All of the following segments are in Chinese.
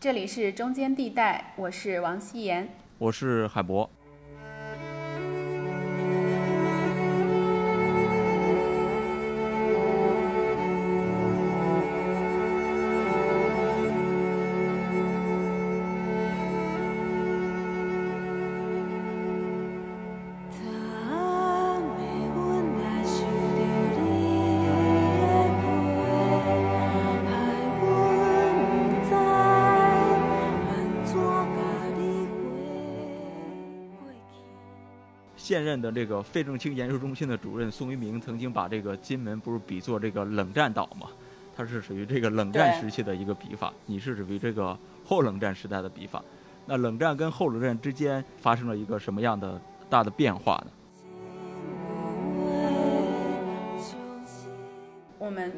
这里是中间地带，我是王希言，我是海博。现任的这个费正清研究中心的主任宋一鸣曾经把这个金门不是比作这个冷战岛嘛？它是属于这个冷战时期的一个笔法，你是属于这个后冷战时代的笔法。那冷战跟后冷战之间发生了一个什么样的大的变化呢？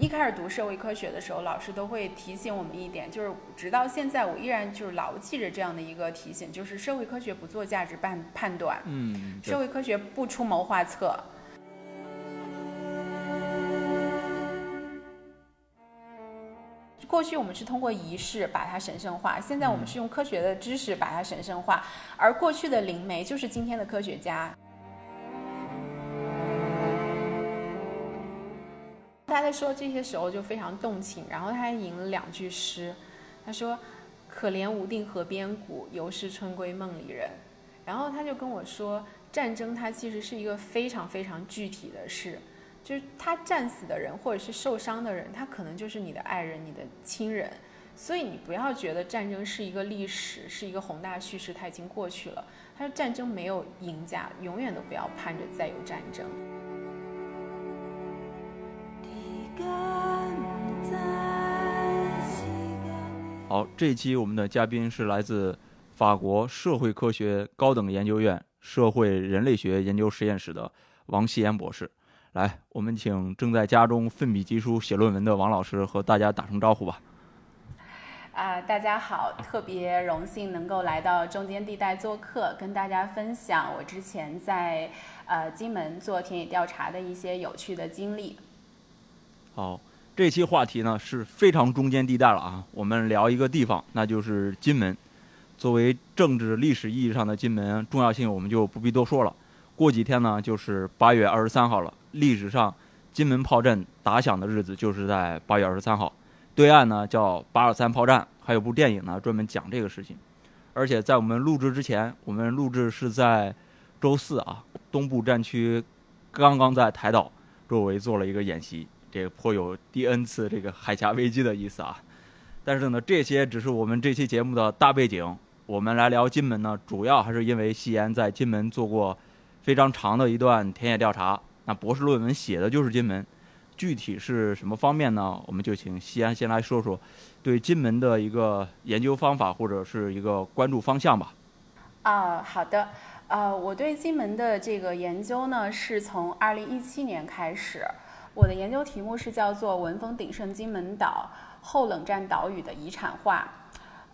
一开始读社会科学的时候，老师都会提醒我们一点，就是直到现在，我依然就是牢记着这样的一个提醒，就是社会科学不做价值判判断，嗯，社会科学不出谋划策。过去我们是通过仪式把它神圣化，现在我们是用科学的知识把它神圣化，而过去的灵媒就是今天的科学家。他在说这些时候就非常动情，然后他还吟了两句诗，他说：“可怜无定河边骨，犹是春闺梦里人。”然后他就跟我说，战争它其实是一个非常非常具体的事，就是他战死的人或者是受伤的人，他可能就是你的爱人、你的亲人，所以你不要觉得战争是一个历史，是一个宏大叙事，它已经过去了。他说战争没有赢家，永远都不要盼着再有战争。好，这一期我们的嘉宾是来自法国社会科学高等研究院社会人类学研究实验室的王希言博士。来，我们请正在家中奋笔疾书写论文的王老师和大家打声招呼吧。啊，大家好，特别荣幸能够来到中间地带做客，跟大家分享我之前在呃金门做田野调查的一些有趣的经历。好，这期话题呢是非常中间地带了啊。我们聊一个地方，那就是金门。作为政治历史意义上的金门，重要性我们就不必多说了。过几天呢就是八月二十三号了，历史上金门炮阵打响的日子就是在八月二十三号。对岸呢叫八二三炮战，还有部电影呢专门讲这个事情。而且在我们录制之前，我们录制是在周四啊，东部战区刚刚在台岛周围做了一个演习。这个颇有第 N 次这个海峡危机的意思啊，但是呢，这些只是我们这期节目的大背景。我们来聊金门呢，主要还是因为西岩在金门做过非常长的一段田野调查，那博士论文写的就是金门。具体是什么方面呢？我们就请西安先来说说对金门的一个研究方法或者是一个关注方向吧。啊，好的。呃，我对金门的这个研究呢，是从二零一七年开始。我的研究题目是叫做“文峰鼎盛金门岛后冷战岛屿的遗产化”。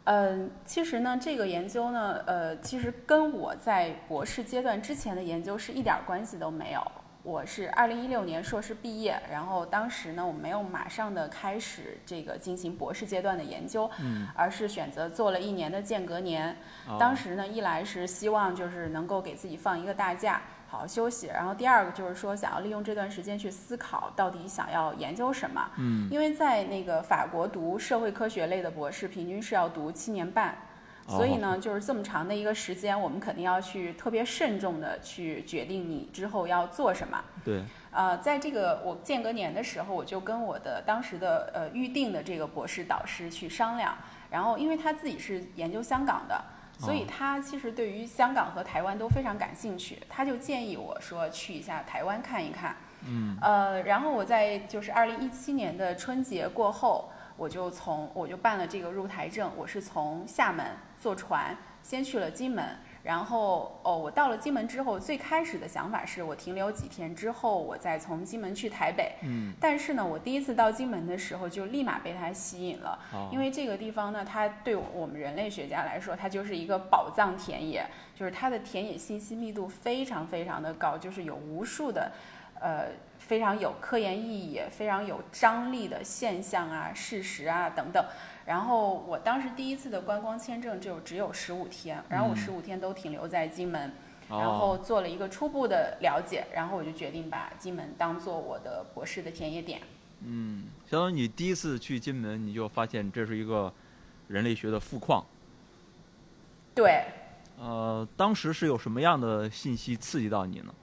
嗯，其实呢，这个研究呢，呃，其实跟我在博士阶段之前的研究是一点关系都没有。我是二零一六年硕士毕业，然后当时呢，我没有马上的开始这个进行博士阶段的研究，嗯，而是选择做了一年的间隔年。当时呢，一来是希望就是能够给自己放一个大假。好好休息，然后第二个就是说，想要利用这段时间去思考到底想要研究什么。嗯，因为在那个法国读社会科学类的博士，平均是要读七年半，所以呢，就是这么长的一个时间，我们肯定要去特别慎重的去决定你之后要做什么。对。呃，在这个我间隔年的时候，我就跟我的当时的呃预定的这个博士导师去商量，然后因为他自己是研究香港的。所以他其实对于香港和台湾都非常感兴趣，他就建议我说去一下台湾看一看。嗯。呃，然后我在就是二零一七年的春节过后，我就从我就办了这个入台证，我是从厦门坐船先去了金门。然后哦，我到了金门之后，最开始的想法是我停留几天之后，我再从金门去台北。嗯。但是呢，我第一次到金门的时候，就立马被它吸引了。哦。因为这个地方呢，它对我们人类学家来说，它就是一个宝藏田野，就是它的田野信息密度非常非常的高，就是有无数的，呃，非常有科研意义、非常有张力的现象啊、事实啊等等。然后我当时第一次的观光签证就只有十五天，然后我嗯十五天都停留在金门，哦然后做了一个初步的了解，然后我就决定把金门当做我的博士的田野点。嗯，相当于你第一次去金门，你就发现这是一个人类学的富矿。对，呃，当时是有什么样的信息刺激到你呢？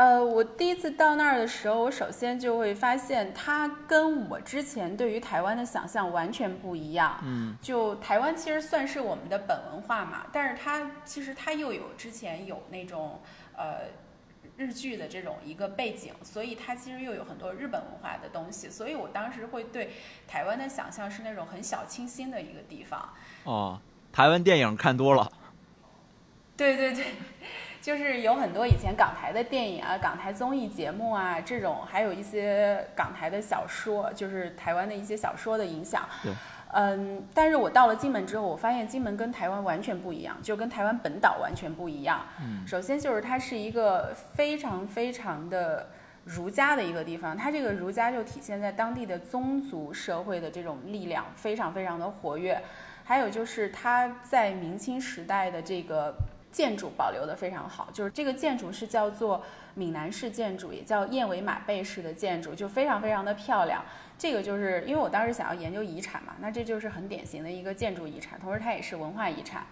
呃，我第一次到那儿的时候，我首先就会发现它跟我之前对于台湾的想象完全不一样。嗯就台湾其实算是我们的本文化嘛，但是它其实它又有之前有那种呃日剧的这种一个背景，所以它其实又有很多日本文化的东西，所以我当时会对台湾的想象是那种很小清新的一个地方。哦，台湾电影看多了。对对对，就是有很多以前港台的电影啊、港台综艺节目啊这种，还有一些港台的小说，就是台湾的一些小说的影响。对。嗯，但是我到了金门之后，我发现金门跟台湾完全不一样，就跟台湾本岛完全不一样。嗯首先就是它是一个非常非常的儒家的一个地方，它这个儒家就体现在当地的宗族社会的这种力量非常非常的活跃，还有就是它在明清时代的这个建筑保留的非常好，就是这个建筑是叫做闽南式建筑，也叫燕尾马背式的建筑，就非常非常的漂亮。这个就是因为我当时想要研究遗产嘛，那这就是很典型的一个建筑遗产，同时它也是文化遗产。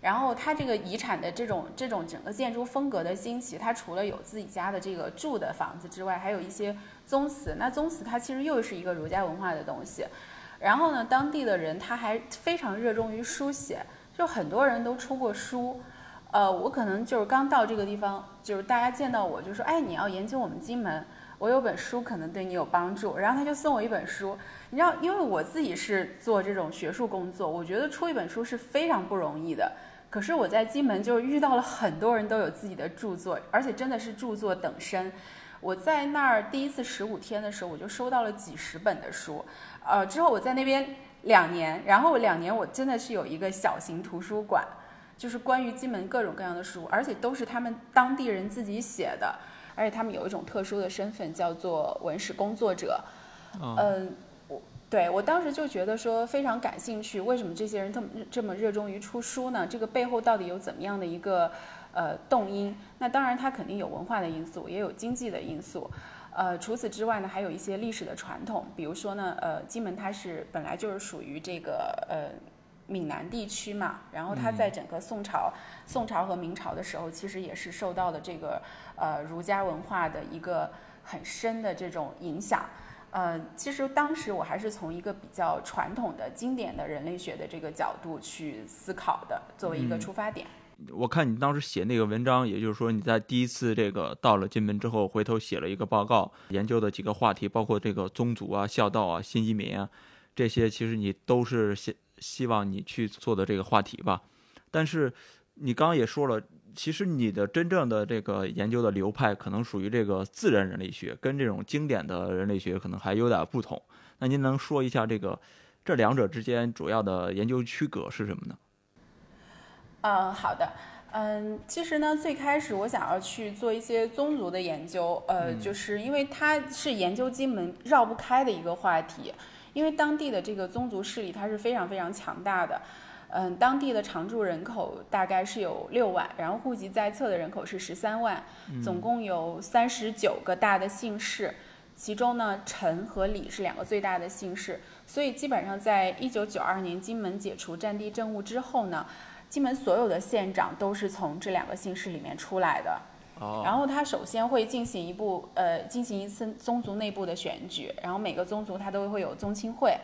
然后它这个遗产的这种这种整个建筑风格的兴起，它除了有自己家的这个住的房子之外，还有一些宗祠。那宗祠它其实又是一个儒家文化的东西。然后呢，当地的人他还非常热衷于书写，就很多人都出过书。呃，我可能就是刚到这个地方，就是大家见到我就说，哎，你要研究我们金门，我有本书可能对你有帮助。然后他就送我一本书，你知道，因为我自己是做这种学术工作，我觉得出一本书是非常不容易的。可是我在金门就遇到了很多人都有自己的著作，而且真的是著作等身。我在那儿第一次十五天的时候，我就收到了几十本的书，呃，之后我在那边两年，然后两年我真的是有一个小型图书馆，就是关于金门各种各样的书，而且都是他们当地人自己写的，而且他们有一种特殊的身份叫做文史工作者，嗯嗯，我对我当时就觉得说非常感兴趣，为什么这些人这么这么热衷于出书呢？这个背后到底有怎么样的一个呃动因？那当然，它肯定有文化的因素，也有经济的因素。呃，除此之外呢，还有一些历史的传统，比如说呢，呃，金门它是本来就是属于这个呃闽南地区嘛，然后它在整个宋朝、宋朝和明朝的时候，其实也是受到了这个呃儒家文化的一个很深的这种影响。呃，其实当时我还是从一个比较传统的、经典的人类学的这个角度去思考的，作为一个嗯出发点。我看你当时写那个文章，也就是说你在第一次这个到了金门之后，回头写了一个报告，研究的几个话题，包括这个宗族啊、孝道啊、新移民啊，这些其实你都是希希望你去做的这个话题吧。但是你刚刚也说了，其实你的真正的这个研究的流派可能属于这个自然人类学，跟这种经典的人类学可能还有点不同。那您能说一下这个这两者之间主要的研究区隔是什么呢？嗯，好的。嗯，其实呢，最开始我想要去做一些宗族的研究，呃，就是因为它是研究金门绕不开的一个话题，因为当地的这个宗族势力它是非常非常强大的。嗯，当地的常住人口大概是有六万，然后户籍在册的人口是十三万，总共有三十九个大的姓氏，其中呢陈和李是两个最大的姓氏，所以基本上在一九九二年金门解除战地政务之后呢。金门所有的县长都是从这两个姓氏里面出来的，然后他首先会进行一步呃进行一次宗族内部的选举，然后每个宗族他都会有宗亲会，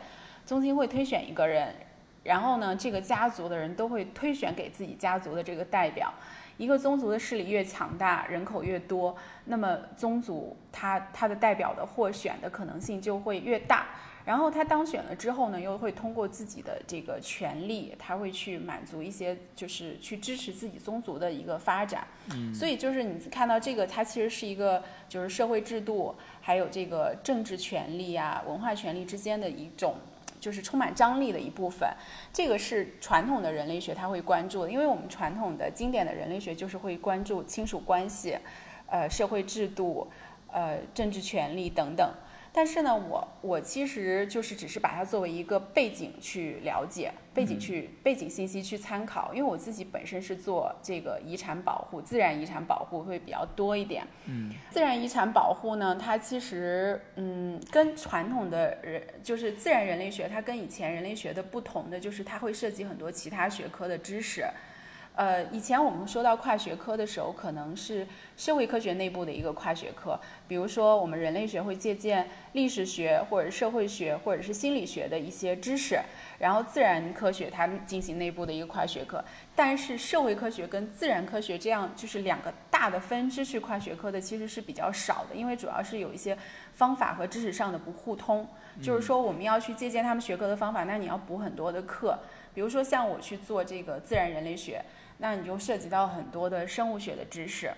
宗亲会推选一个人，然后呢这个家族的人都会推选给自己家族的这个代表。一个宗族的势力越强大，人口越多，那么宗族他他的代表的获选的可能性就会越大。然后他当选了之后呢，又会通过自己的这个权利，他会去满足一些，就是去支持自己宗族的一个发展。嗯，所以就是你看到这个，它其实是一个就是社会制度，还有这个政治权利啊、文化权利之间的一种。就是充满张力的一部分，这个是传统的人类学他会关注的，因为我们传统的经典的人类学就是会关注亲属关系，呃，社会制度，呃，政治权利等等。但是呢，我我其实就是只是把它作为一个背景去了解，背景去背景信息去参考，因为我自己本身是做这个遗产保护，自然遗产保护会比较多一点。嗯，自然遗产保护呢，它其实嗯，跟传统的人就是自然人类学，它跟以前人类学的不同的就是它会涉及很多其他学科的知识。呃，以前我们说到跨学科的时候，可能是社会科学内部的一个跨学科，比如说我们人类学会借鉴历史学或者社会学或者是心理学的一些知识，然后自然科学它进行内部的一个跨学科。但是社会科学跟自然科学这样就是两个大的分支去跨学科的其实是比较少的，因为主要是有一些方法和知识上的不互通，就是说我们要去借鉴他们学科的方法，那你要补很多的课，比如说像我去做这个自然人类学。那你就涉及到很多的生物学的知识。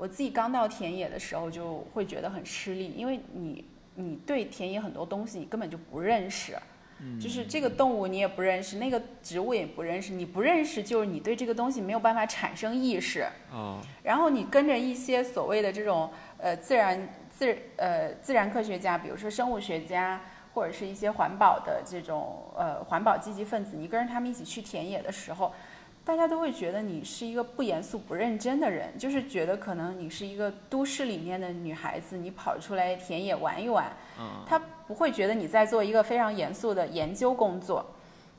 我自己刚到田野的时候就会觉得很吃力，因为你你对田野很多东西你根本就不认识，就是这个动物你也不认识，那个植物也不认识，你不认识就是你对这个东西没有办法产生意识。哦。然后你跟着一些所谓的这种呃自然自呃自然科学家，比如说生物学家或者是一些环保的这种呃环保积极分子，你跟着他们一起去田野的时候。大家都会觉得你是一个不严肃、不认真的人，就是觉得可能你是一个都市里面的女孩子，你跑出来田野玩一玩，他不会觉得你在做一个非常严肃的研究工作，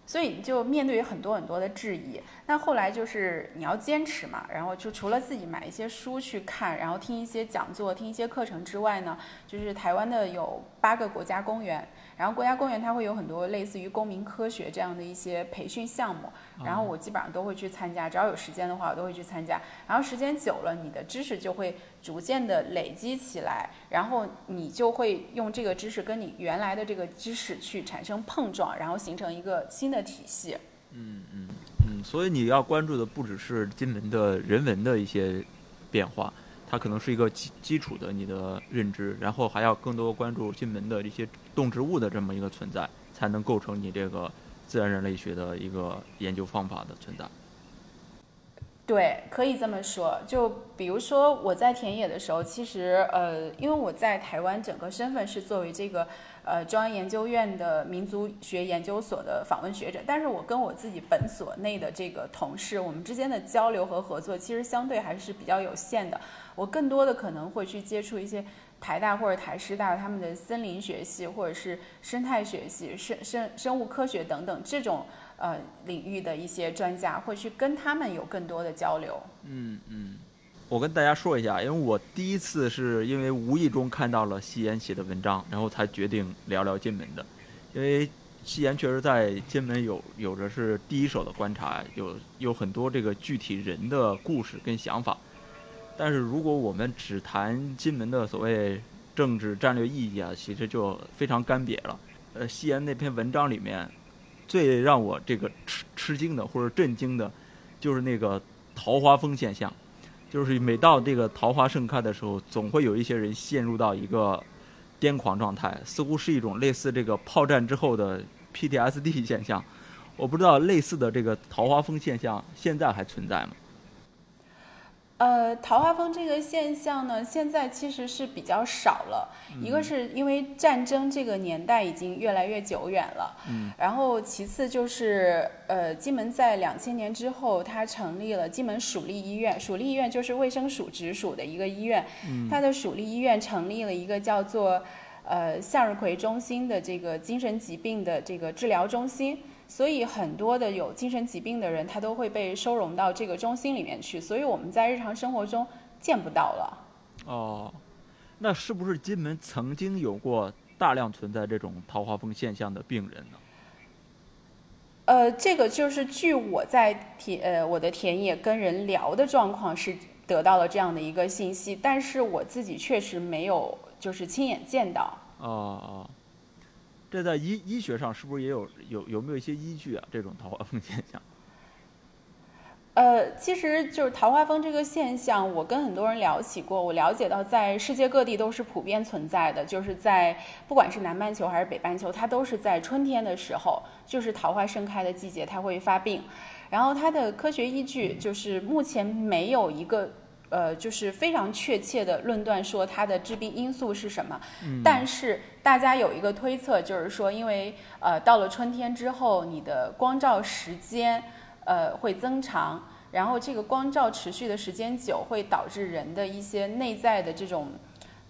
所以你就面对于很多很多的质疑。那后来就是你要坚持嘛，然后就除了自己买一些书去看，然后听一些讲座、听一些课程之外呢，就是台湾的有八个国家公园。然后国家公园它会有很多类似于公民科学这样的一些培训项目，然后我基本上都会去参加，只要有时间的话我都会去参加。然后时间久了，你的知识就会逐渐的累积起来，然后你就会用这个知识跟你原来的这个知识去产生碰撞，然后形成一个新的体系。嗯嗯嗯，所以你要关注的不只是金门的人文的一些变化。它可能是一个基基础的你的认知，然后还要更多关注进门的这些动植物的这么一个存在，才能构成你这个自然人类学的一个研究方法的存在。对，可以这么说。就比如说我在田野的时候，其实呃，因为我在台湾整个身份是作为这个。呃，中央研究院的民族学研究所的访问学者，但是我跟我自己本所内的这个同事，我们之间的交流和合作其实相对还是比较有限的。我更多的可能会去接触一些台大或者台师大他们的森林学系，或者是生态学系、生生生物科学等等这种呃领域的一些专家，会去跟他们有更多的交流。嗯嗯。我跟大家说一下，因为我第一次是因为无意中看到了西岩写的文章，然后才决定聊聊金门的。因为西岩确实在金门有有着是第一手的观察，有有很多这个具体人的故事跟想法。但是如果我们只谈金门的所谓政治战略意义啊，其实就非常干瘪了。呃，西岩那篇文章里面最让我这个吃吃惊的或者震惊的，就是那个桃花峰现象。就是每到这个桃花盛开的时候，总会有一些人陷入到一个癫狂状态，似乎是一种类似这个炮战之后的 PTSD 现象。我不知道类似的这个桃花峰现象现在还存在吗？呃，桃花风这个现象呢，现在其实是比较少了。一个是因为战争这个年代已经越来越久远了，嗯，然后其次就是呃，金门在两千年之后，它成立了金门属立医院。属立医院就是卫生署直属的一个医院，嗯它的属立医院成立了一个叫做呃向日葵中心的这个精神疾病的这个治疗中心。所以很多的有精神疾病的人，他都会被收容到这个中心里面去，所以我们在日常生活中见不到了。哦，那是不是金门曾经有过大量存在这种桃花风现象的病人呢？呃，这个就是据我在田呃我的田野跟人聊的状况是得到了这样的一个信息，但是我自己确实没有就是亲眼见到。哦哦。这在医医学上是不是也有有有没有一些依据啊？这种桃花风现象？呃，其实就是桃花风这个现象，我跟很多人聊起过，我了解到在世界各地都是普遍存在的，就是在不管是南半球还是北半球，它都是在春天的时候，就是桃花盛开的季节，它会发病。然后它的科学依据就是目前没有一个呃，就是非常确切的论断说它的致病因素是什么。但是大家有一个推测，就是说，因为呃到了春天之后，你的光照时间呃会增长，然后这个光照持续的时间久，会导致人的一些内在的这种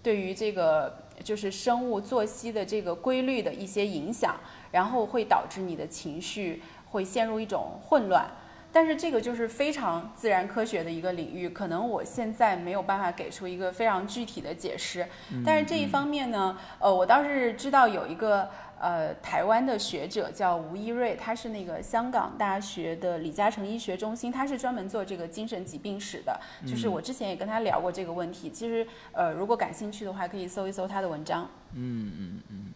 对于这个就是生物作息的这个规律的一些影响，然后会导致你的情绪会陷入一种混乱。但是这个就是非常自然科学的一个领域，可能我现在没有办法给出一个非常具体的解释。但是这一方面呢，呃，我倒是知道有一个呃台湾的学者叫吴一瑞，他是那个香港大学的李嘉诚医学中心，他是专门做这个精神疾病史的。就是我之前也跟他聊过这个问题。其实呃，如果感兴趣的话，可以搜一搜他的文章。嗯嗯嗯，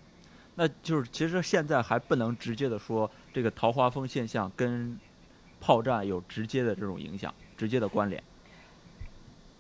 那就是其实现在还不能直接的说这个桃花峰现象跟。炮战有直接的这种影响，直接的关联。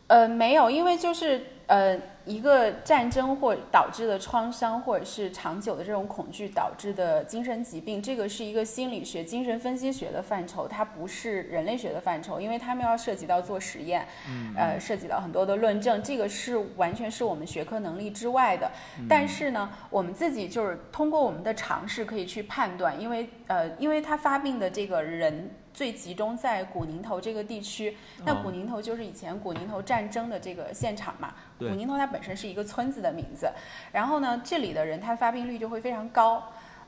呃，没有，因为就是呃，一个战争或导致的创伤，或者是长久的这种恐惧导致的精神疾病，这个是一个心理学、精神分析学的范畴，它不是人类学的范畴，因为他们要涉及到做实验，呃，涉及到很多的论证，这个是完全是我们学科能力之外的。但是呢，我们自己就是通过我们的尝试可以去判断，因为呃，因为他发病的这个人。最集中在古宁头这个地区，那古宁头就是以前古宁头战争的这个现场嘛。古宁头它本身是一个村子的名字，然后呢，这里的人他发病率就会非常高。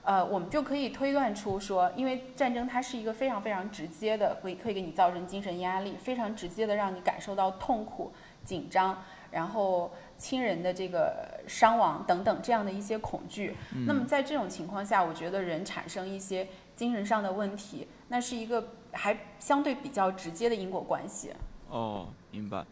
呃，我们就可以推断出说，因为战争它是一个非常非常直接的，可以可以给你造成精神压力，非常直接的让你感受到痛苦、紧张，然后亲人的这个伤亡等等这样的一些恐惧。那么在这种情况下，我觉得人产生一些精神上的问题，那是一个。还相对比较直接的因果关系。哦，明白。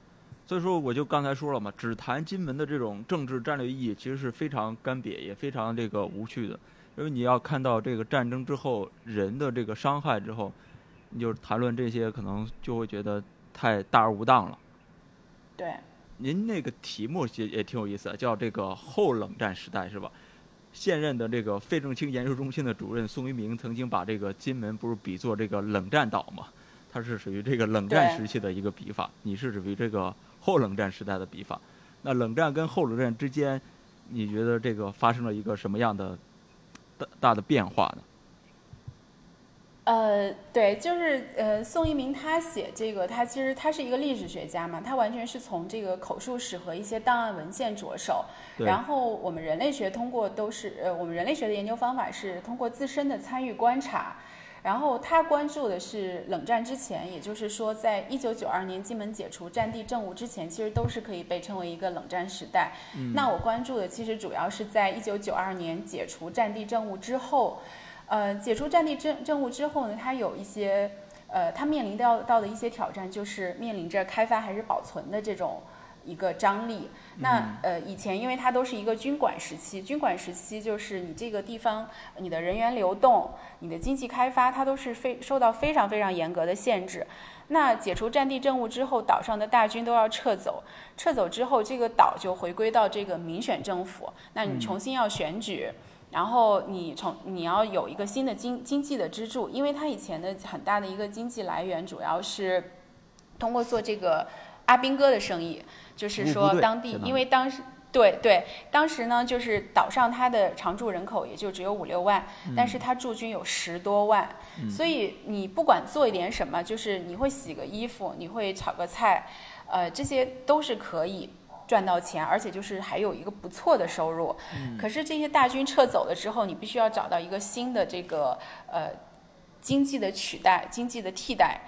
所以说，我就刚才说了嘛，只谈金门的这种政治战略意义，其实是非常干瘪，也非常这个无趣的。因为你要看到这个战争之后人的这个伤害之后，你就谈论这些，可能就会觉得太大而无当了。对。您那个题目也也挺有意思，叫这个后冷战时代，是吧？现任的这个费正清研究中心的主任宋一鸣曾经把这个金门不是比作这个冷战岛嘛？它是属于这个冷战时期的一个笔法，你是属于这个后冷战时代的笔法。那冷战跟后冷战之间，你觉得这个发生了一个什么样的大大的变化呢？呃，对，就是呃，宋一鸣他写这个，他其实他是一个历史学家嘛，他完全是从这个口述史和一些档案文献着手。然后我们人类学通过都是呃，我们人类学的研究方法是通过自身的参与观察。然后他关注的是冷战之前，也就是说，在一九九二年金门解除战地政务之前，其实都是可以被称为一个冷战时代。那我关注的其实主要是在一九九二年解除战地政务之后。呃，解除战地政政务之后呢，它有一些，呃，它面临到到的一些挑战，就是面临着开发还是保存的这种一个张力。那呃，以前因为它都是一个军管时期，军管时期就是你这个地方你的人员流动、你的经济开发，它都是非受到非常非常严格的限制。那解除战地政务之后，岛上的大军都要撤走，撤走之后，这个岛就回归到这个民选政府，那你重新要选举。然后你从你要有一个新的经经济的支柱，因为他以前的很大的一个经济来源主要是通过做这个阿兵哥的生意，就是说当地，因为当时对对，当时呢就是岛上它的常住人口也就只有五六万，但是它驻军有十多万，所以你不管做一点什么，就是你会洗个衣服，你会炒个菜，呃，这些都是可以。赚到钱，而且就是还有一个不错的收入。可是这些大军撤走了之后，你必须要找到一个新的这个呃经济的取代、经济的替代。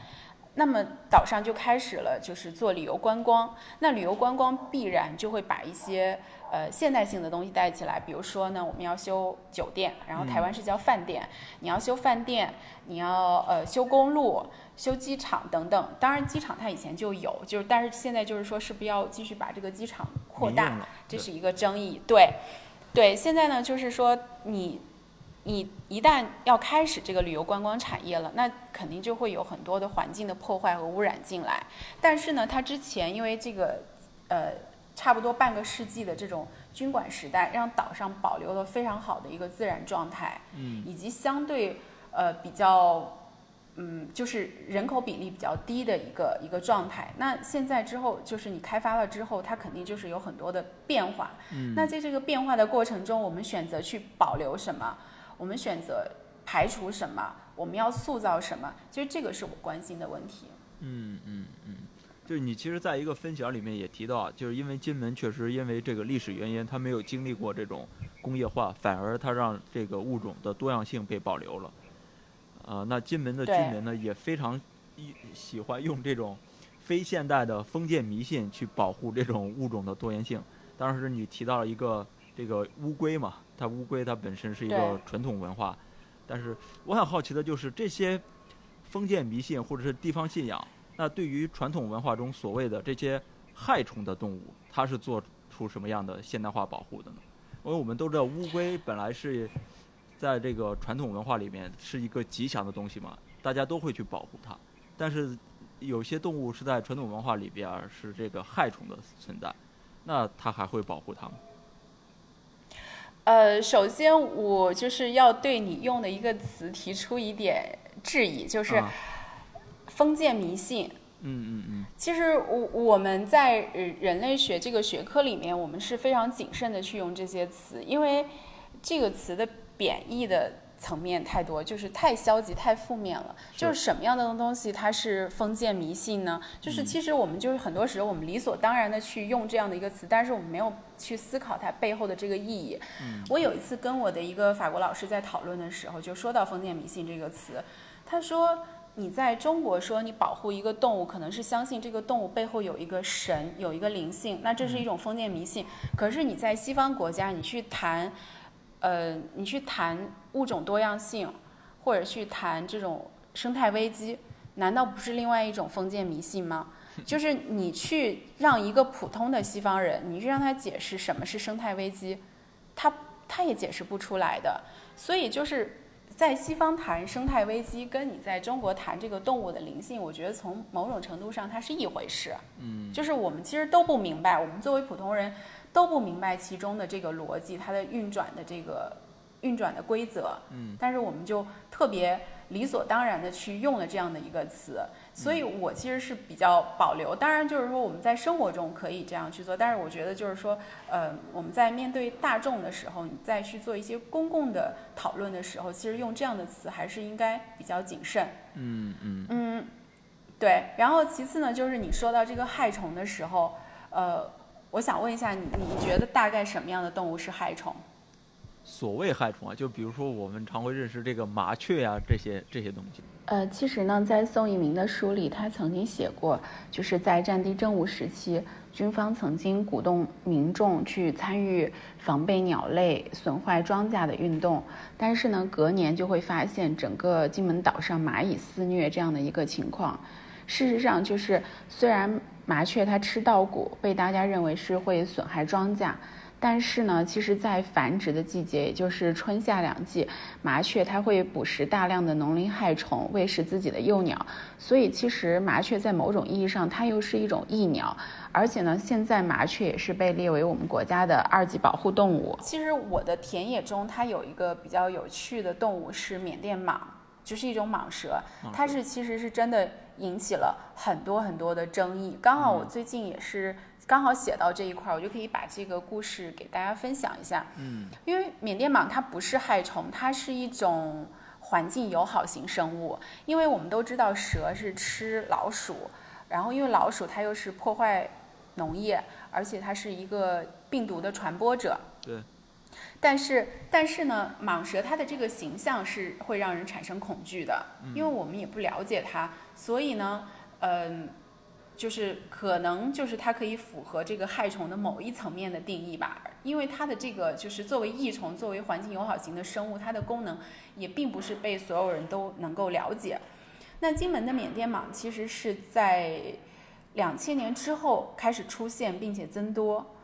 那么岛上就开始了，就是做旅游观光。那旅游观光必然就会把一些呃现代性的东西带起来，比如说呢，我们要修酒店，然后台湾是叫饭店，你要修饭店，你要呃修公路。修机场等等，当然机场它以前就有，就是但是现在就是说是不是要继续把这个机场扩大，这是一个争议。对，对，现在呢就是说你你一旦要开始这个旅游观光产业了，那肯定就会有很多的环境的破坏和污染进来。但是呢，它之前因为这个呃差不多半个世纪的这种军管时代，让岛上保留了非常好的一个自然状态，嗯，以及相对呃比较。嗯，就是人口比例比较低的一个一个状态。那现在之后，就是你开发了之后，它肯定就是有很多的变化。嗯，那在这个变化的过程中，我们选择去保留什么？我们选择排除什么？我们要塑造什么？其实这个是我关心的问题。嗯嗯嗯，就是你其实在一个分享里面也提到啊，就是因为金门确实因为这个历史原因，它没有经历过这种工业化，反而它让这个物种的多样性被保留了。呃，那金门的居民呢也非常一喜欢用这种非现代的封建迷信去保护这种物种的多元性。当时你提到了一个这个乌龟嘛，它乌龟它本身是一个传统文化，但是我很好奇的就是这些封建迷信或者是地方信仰，那对于传统文化中所谓的这些害虫的动物，它是做出什么样的现代化保护的呢？因为我们都知道乌龟本来是在这个传统文化里面是一个吉祥的东西嘛，大家都会去保护它。但是有些动物是在传统文化里边儿是这个害虫的存在，那它还会保护它吗？呃，首先我就是要对你用的一个词提出一点质疑，就是啊封建迷信。嗯嗯嗯，其实我我们在呃人类学这个学科里面，我们是非常谨慎的去用这些词，因为这个词的贬义的层面太多，就是太消极、太负面了。是就是什么样的东西它是封建迷信呢？就是嗯其实我们就是很多时候我们理所当然的去用这样的一个词，但是我们没有去思考它背后的这个意义。嗯我有一次跟我的一个法国老师在讨论的时候，就说到封建迷信这个词，他说。你在中国说你保护一个动物，可能是相信这个动物背后有一个神，有一个灵性，那这是一种封建迷信。可是你在西方国家，你去谈，呃，你去谈物种多样性，或者去谈这种生态危机，难道不是另外一种封建迷信吗？就是你去让一个普通的西方人，你去让他解释什么是生态危机，他他也解释不出来的。所以就是在西方谈生态危机，跟你在中国谈这个动物的灵性，我觉得从某种程度上它是一回事。嗯，就是我们其实都不明白，我们作为普通人都不明白其中的这个逻辑，它的运转的这个运转的规则。嗯，但是我们就特别理所当然的去用了这样的一个词，所以我其实是比较保留。当然，就是说我们在生活中可以这样去做，但是我觉得就是说，呃，我们在面对大众的时候，你再去做一些公共的讨论的时候，其实用这样的词还是应该比较谨慎。嗯嗯嗯，对。然后其次呢，就是你说到这个害虫的时候，呃，我想问一下你，你觉得大概什么样的动物是害虫？所谓害虫啊，就比如说我们常会认识这个麻雀呀、这些这些东西。呃，其实呢，在宋一鸣的书里，他曾经写过，就是在战地政务时期，军方曾经鼓动民众去参与防备鸟类损坏庄稼的运动，但是呢，隔年就会发现整个金门岛上蚂蚁肆虐这样的一个情况。事实上，就是虽然麻雀它吃稻谷，被大家认为是会损害庄稼。但是呢，其实，在繁殖的季节，也就是春夏两季，麻雀它会捕食大量的农林害虫，喂食自己的幼鸟。所以，其实麻雀在某种意义上，它又是一种益鸟。而且呢，现在麻雀也是被列为我们国家的二级保护动物。其实，我的田野中，它有一个比较有趣的动物是缅甸蟒，就是一种蟒蛇。它是其实是真的引起了很多很多的争议。刚好我最近也是。刚好写到这一块儿，我就可以把这个故事给大家分享一下。嗯，因为缅甸蟒它不是害虫，它是一种环境友好型生物。因为我们都知道蛇是吃老鼠，然后因为老鼠它又是破坏农业，而且它是一个病毒的传播者。对。但是，但是呢，蟒蛇它的这个形象是会让人产生恐惧的，因为我们也不了解它，所以呢，嗯、呃。就是可能就是它可以符合这个害虫的某一层面的定义吧，因为它的这个就是作为益虫、作为环境友好型的生物，它的功能也并不是被所有人都能够了解。那金门的缅甸蟒其实是在两千年之后开始出现并且增多，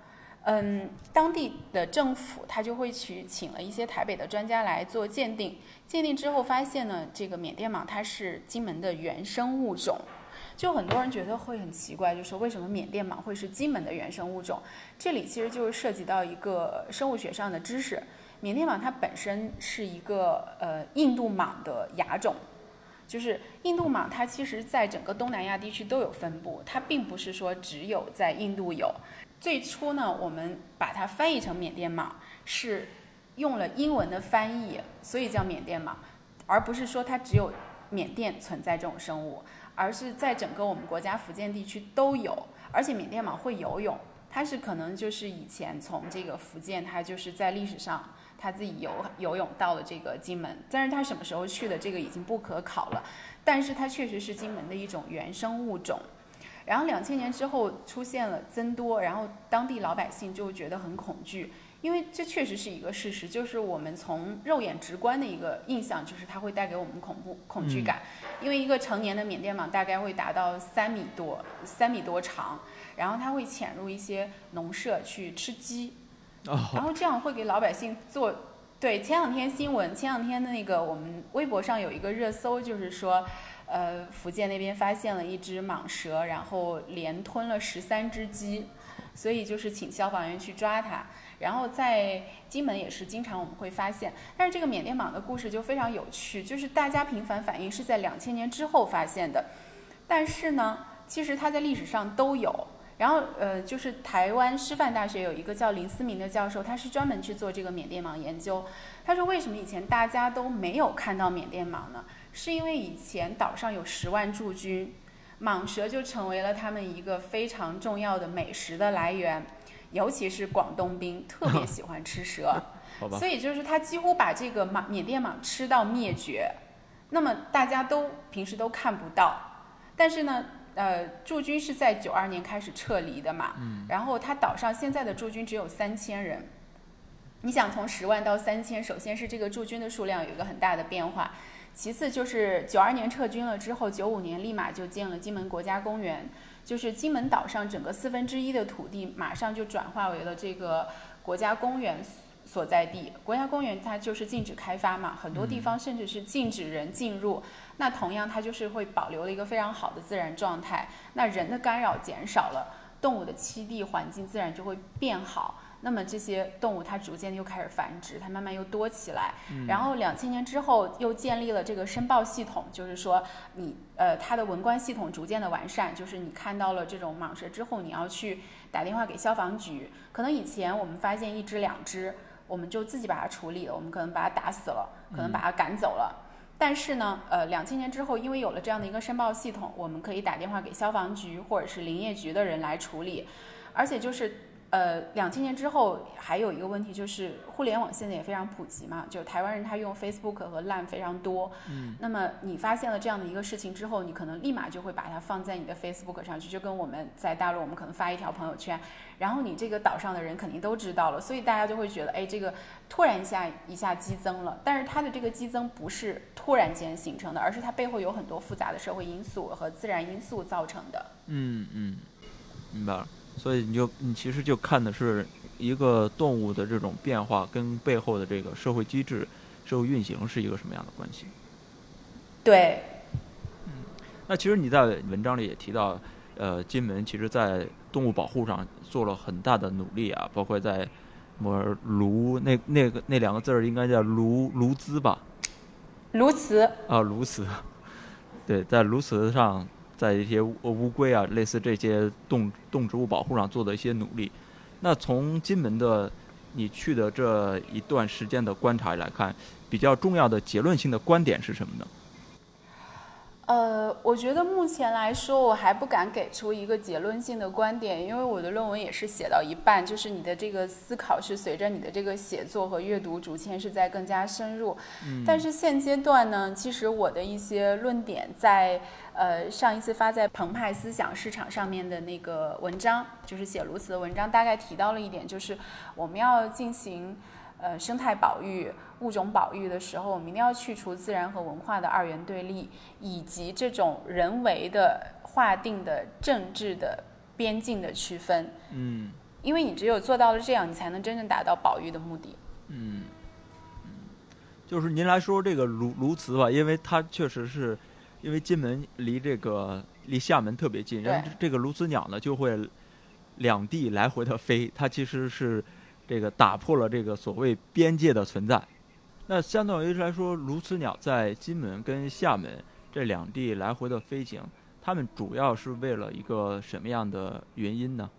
嗯，当地的政府他就会去请了一些台北的专家来做鉴定，鉴定之后发现呢，这个缅甸蟒它是金门的原生物种。就很多人觉得会很奇怪，就是为什么缅甸蟒会是金门的原生物种？这里其实就是涉及到一个生物学上的知识。缅甸蟒它本身是一个呃印度蟒的亚种，就是印度蟒，它其实在整个东南亚地区都有分布，它并不是说只有在印度有。最初呢，我们把它翻译成缅甸蟒，是用了英文的翻译，所以叫缅甸蟒，而不是说它只有缅甸存在这种生物，而是在整个我们国家福建地区都有。而且缅甸蟒会游泳，它是可能就是以前从这个福建，它就是在历史上。它自己游游泳到了这个金门，但是它什么时候去的这个已经不可考了，但是它确实是金门的一种原生物种。然后两千年之后出现了增多，然后当地老百姓就觉得很恐惧，因为这确实是一个事实，就是我们从肉眼直观的一个印象，就是它会带给我们恐怖恐惧感。因为一个成年的缅甸蟒大概会达到三米多，三米多长，然后它会潜入一些农舍去吃鸡。然后这样会给老百姓做，对，前两天新闻，前两天的那个我们微博上有一个热搜，就是说，呃，福建那边发现了一只蟒蛇，然后连吞了十三只鸡，所以就是请消防员去抓它。然后在金门也是经常我们会发现，但是这个缅甸蟒的故事就非常有趣，就是大家频繁反映是在两千年之后发现的，但是呢，其实它在历史上都有。然后，呃，就是台湾师范大学有一个叫林思明的教授，他是专门去做这个缅甸蟒研究。他说，为什么以前大家都没有看到缅甸蟒呢？是因为以前岛上有十万驻军，蟒蛇就成为了他们一个非常重要的美食的来源，尤其是广东兵 特别喜欢吃蛇，所以就是他几乎把这个蟒缅甸蟒吃到灭绝。那么大家都平时都看不到，但是呢？呃，驻军是在九二年开始撤离的嘛，然后他岛上现在的驻军只有三千人。你想从十万到三千，首先是这个驻军的数量有一个很大的变化，其次就是九二年撤军了之后，九五年立马就建了金门国家公园，就是金门岛上整个四分之一的土地马上就转化为了这个国家公园。所在地国家公园，它就是禁止开发嘛，很多地方甚至是禁止人进入。那同样，它就是会保留了一个非常好的自然状态。那人的干扰减少了，动物的栖地环境自然就会变好。那么这些动物它逐渐又开始繁殖，它慢慢又多起来。然后两千年之后又建立了这个申报系统，就是说你呃它的文官系统逐渐的完善，就是你看到了这种蟒蛇之后，你要去打电话给消防局。可能以前我们发现一只两只。我们就自己把它处理了，我们可能把它打死了，可能把它赶走了。但是呢，呃，两千年之后，因为有了这样的一个申报系统，我们可以打电话给消防局或者是林业局的人来处理，而且就是。呃，两千年之后还有一个问题就是，互联网现在也非常普及嘛，就台湾人他用 Facebook 和 Line 非常多。嗯。那么你发现了这样的一个事情之后，你可能立马就会把它放在你的 Facebook 上去，就跟我们在大陆，我们可能发一条朋友圈，然后你这个岛上的人肯定都知道了，所以大家就会觉得，哎，这个突然一下一下激增了。但是它的这个激增不是突然间形成的，而是它背后有很多复杂的社会因素和自然因素造成的。嗯嗯，明白了。所以你就你其实就看的是一个动物的这种变化跟背后的这个社会机制、社会运行是一个什么样的关系？对。嗯，那其实你在文章里也提到，呃，金门其实在动物保护上做了很大的努力啊，包括在什么卢那那个那两个字儿应该叫卢卢兹吧？卢茨。啊，卢茨。对，在卢茨上。在一些乌乌龟啊，类似这些动动植物保护上做的一些努力。那从金门的你去的这一段时间的观察来看，比较重要的结论性的观点是什么呢？呃，我觉得目前来说，我还不敢给出一个结论性的观点，因为我的论文也是写到一半，就是你的这个思考是随着你的这个写作和阅读，逐渐是在更加深入。嗯。但是现阶段呢，其实我的一些论点，在呃上一次发在澎湃思想市场上面的那个文章，就是写卢茨的文章，大概提到了一点，就是我们要进行。呃，生态保育、物种保育的时候，我们一定要去除自然和文化的二元对立，以及这种人为的划定的政治的边境的区分。嗯，因为你只有做到了这样，你才能真正达到保育的目的。嗯，就是您来说这个卢卢茨吧，因为它确实是，因为金门离这个离厦门特别近，然后这个鸬鹚鸟呢就会两地来回的飞，它其实是。这个打破了这个所谓边界的存在，那相当于来说，鸬鹚鸟在金门跟厦门这两地来回的飞行，它们主要是为了一个什么样的原因呢？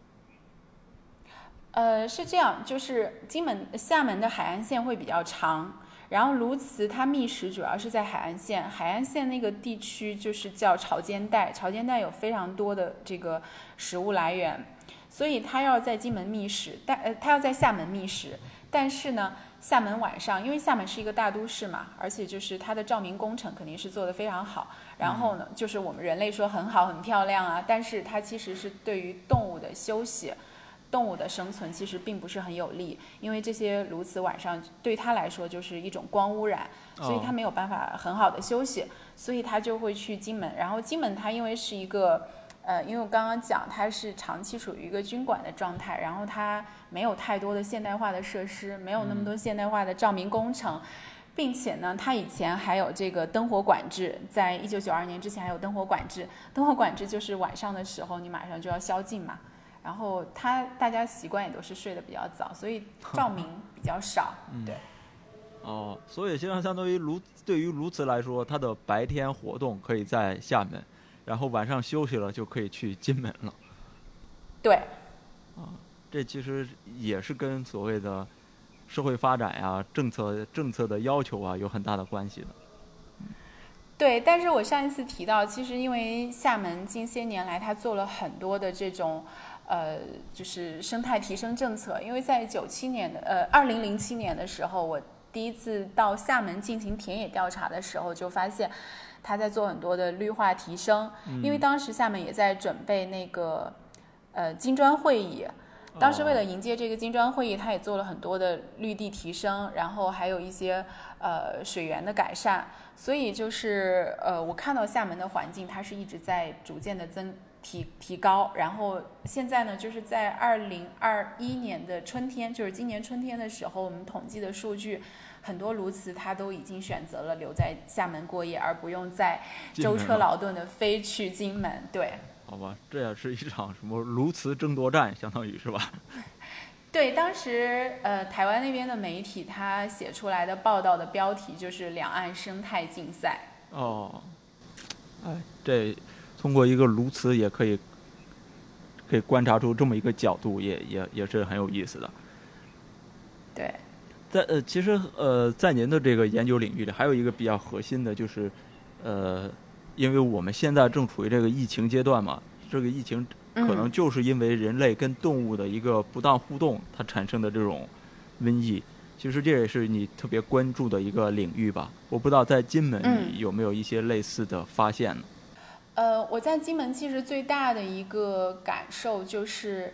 呃，是这样，就是金门、厦门的海岸线会比较长，然后鸬鹚它觅食主要是在海岸线，海岸线那个地区就是叫潮间带，潮间带有非常多的这个食物来源，所以它要在金门觅食，但呃，它要在厦门觅食，但是呢，厦门晚上，因为厦门是一个大都市嘛，而且就是它的照明工程肯定是做得非常好，然后呢，就是我们人类说很好很漂亮啊，但是它其实是对于动物的休息。动物的生存其实并不是很有利，因为这些鸬鹚晚上对它来说就是一种光污染，所以它没有办法很好的休息，所以它就会去金门。然后金门它因为是一个，呃，因为我刚刚讲它是长期处于一个军管的状态，然后它没有太多的现代化的设施，没有那么多现代化的照明工程，并且呢，它以前还有这个灯火管制，在一九九二年之前还有灯火管制，灯火管制就是晚上的时候你马上就要宵禁嘛。然后他大家习惯也都是睡得比较早，所以 照明比较少。对。哦，所以实际上相当于如对于如此来说，他的白天活动可以在厦门，然后晚上休息了就可以去金门了。对。啊，这其实也是跟所谓的社会发展呀、政策政策的要求啊有很大的关系的。对，但是我上一次提到，其实因为厦门近些年来，它做了很多的这种。呃，就是生态提升政策，因为在九七年的呃二零零七年的时候，我第一次到厦门进行田野调查的时候，就发现他在做很多的绿化提升。因为当时厦门也在准备那个呃金砖会议，当时为了迎接这个金砖会议，他也做了很多的绿地提升，然后还有一些呃水源的改善。所以就是呃，我看到厦门的环境，它是一直在逐渐的增。提提高，然后现在呢，就是在二零二一年的春天，就是今年春天的时候，我们统计的数据，很多鸬鹚它都已经选择了留在厦门过夜，而不用再舟车劳顿的飞去金门。对，好吧，这也是一场什么鸬鹚争夺战，相当于是吧？对，当时呃，台湾那边的媒体他写出来的报道的标题就是“两岸生态竞赛”。哦，哎，这。通过一个鸬鹚也可以，可以观察出这么一个角度，也也也是很有意思的。对，在呃，其实呃，在您的这个研究领域里，还有一个比较核心的，就是呃，因为我们现在正处于这个疫情阶段嘛，这个疫情可能就是因为人类跟动物的一个不当互动，它产生的这种瘟疫。其实这也是你特别关注的一个领域吧？我不知道在金门你有没有一些类似的发现呢？呃，我在金门其实最大的一个感受就是，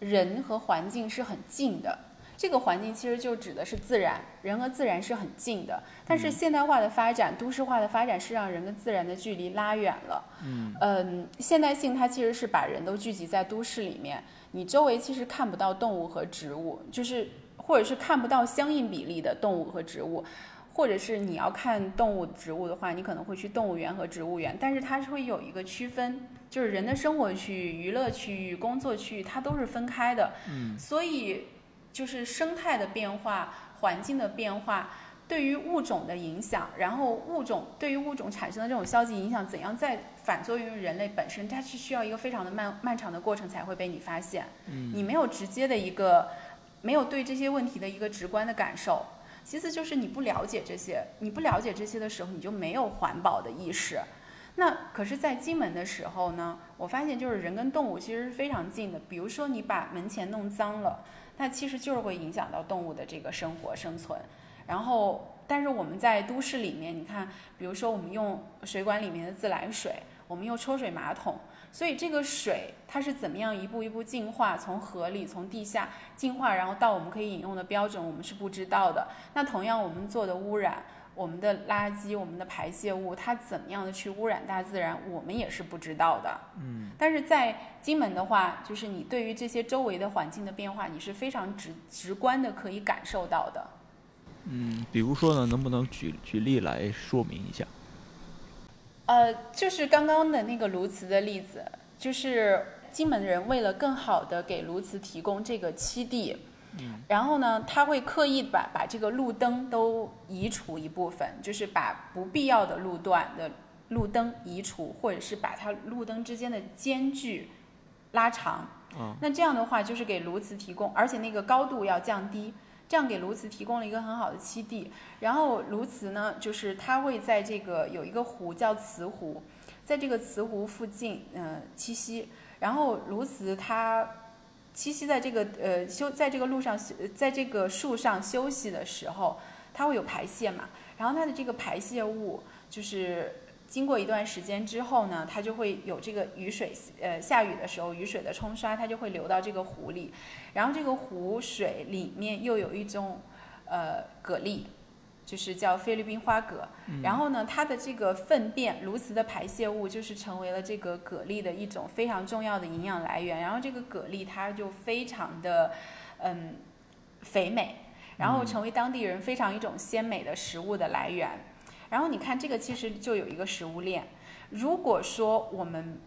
人和环境是很近的。这个环境其实就指的是自然，人和自然是很近的。但是现代化的发展、都市化的发展是让人跟自然的距离拉远了。嗯。嗯，现代性它其实是把人都聚集在都市里面，你周围其实看不到动物和植物，就是或者是看不到相应比例的动物和植物。或者是你要看动物、植物的话，你可能会去动物园和植物园，但是它是会有一个区分，就是人的生活区域、娱乐区域、工作区域，它都是分开的。嗯，所以就是生态的变化、环境的变化对于物种的影响，然后物种对于物种产生的这种消极影响，怎样再反作用于人类本身，它是需要一个非常的漫漫长的过程才会被你发现。嗯，你没有直接的一个，没有对这些问题的一个直观的感受。其次就是你不了解这些，你不了解这些的时候，你就没有环保的意识。那可是，在金门的时候呢，我发现就是人跟动物其实是非常近的。比如说你把门前弄脏了，那其实就是会影响到动物的这个生活生存。然后，但是我们在都市里面，你看，比如说我们用水管里面的自来水，我们用抽水马桶。所以这个水它是怎么样一步一步进化，从河里从地下进化，然后到我们可以饮用的标准，我们是不知道的。那同样我们做的污染，我们的垃圾，我们的排泄物，它怎么样的去污染大自然，我们也是不知道的。嗯。但是在金门的话，就是你对于这些周围的环境的变化，你是非常直直观的可以感受到的。嗯，比如说呢，能不能举举例来说明一下？呃，就是刚刚的那个鸬鹚的例子，就是金门人为了更好的给鸬鹚提供这个栖地，嗯，然后呢，他会刻意把把这个路灯都移除一部分，就是把不必要的路段的路灯移除，或者是把它路灯之间的间距拉长。嗯那这样的话，就是给鸬鹚提供，而且那个高度要降低，这样给鸬鹚提供了一个很好的栖地。然后鸬鹚呢，就是它会在这个有一个湖叫慈湖，在这个慈湖附近，嗯、栖息。然后鸬鹚它栖息在这个呃休在这个路上，呃在这个树上休息的时候，它会有排泄嘛。然后它的这个排泄物就是经过一段时间之后呢，它就会有这个雨水，呃，下雨的时候雨水的冲刷，它就会流到这个湖里，然后这个湖水里面又有一种呃蛤蜊，就是叫菲律宾花蛤，然后呢，它的这个粪便，鸬鹚的排泄物就是成为了这个蛤蜊的一种非常重要的营养来源，然后这个蛤蜊它就非常的嗯肥美，然后成为当地人非常一种鲜美的食物的来源。然后你看，这个其实就有一个食物链。如果说我们，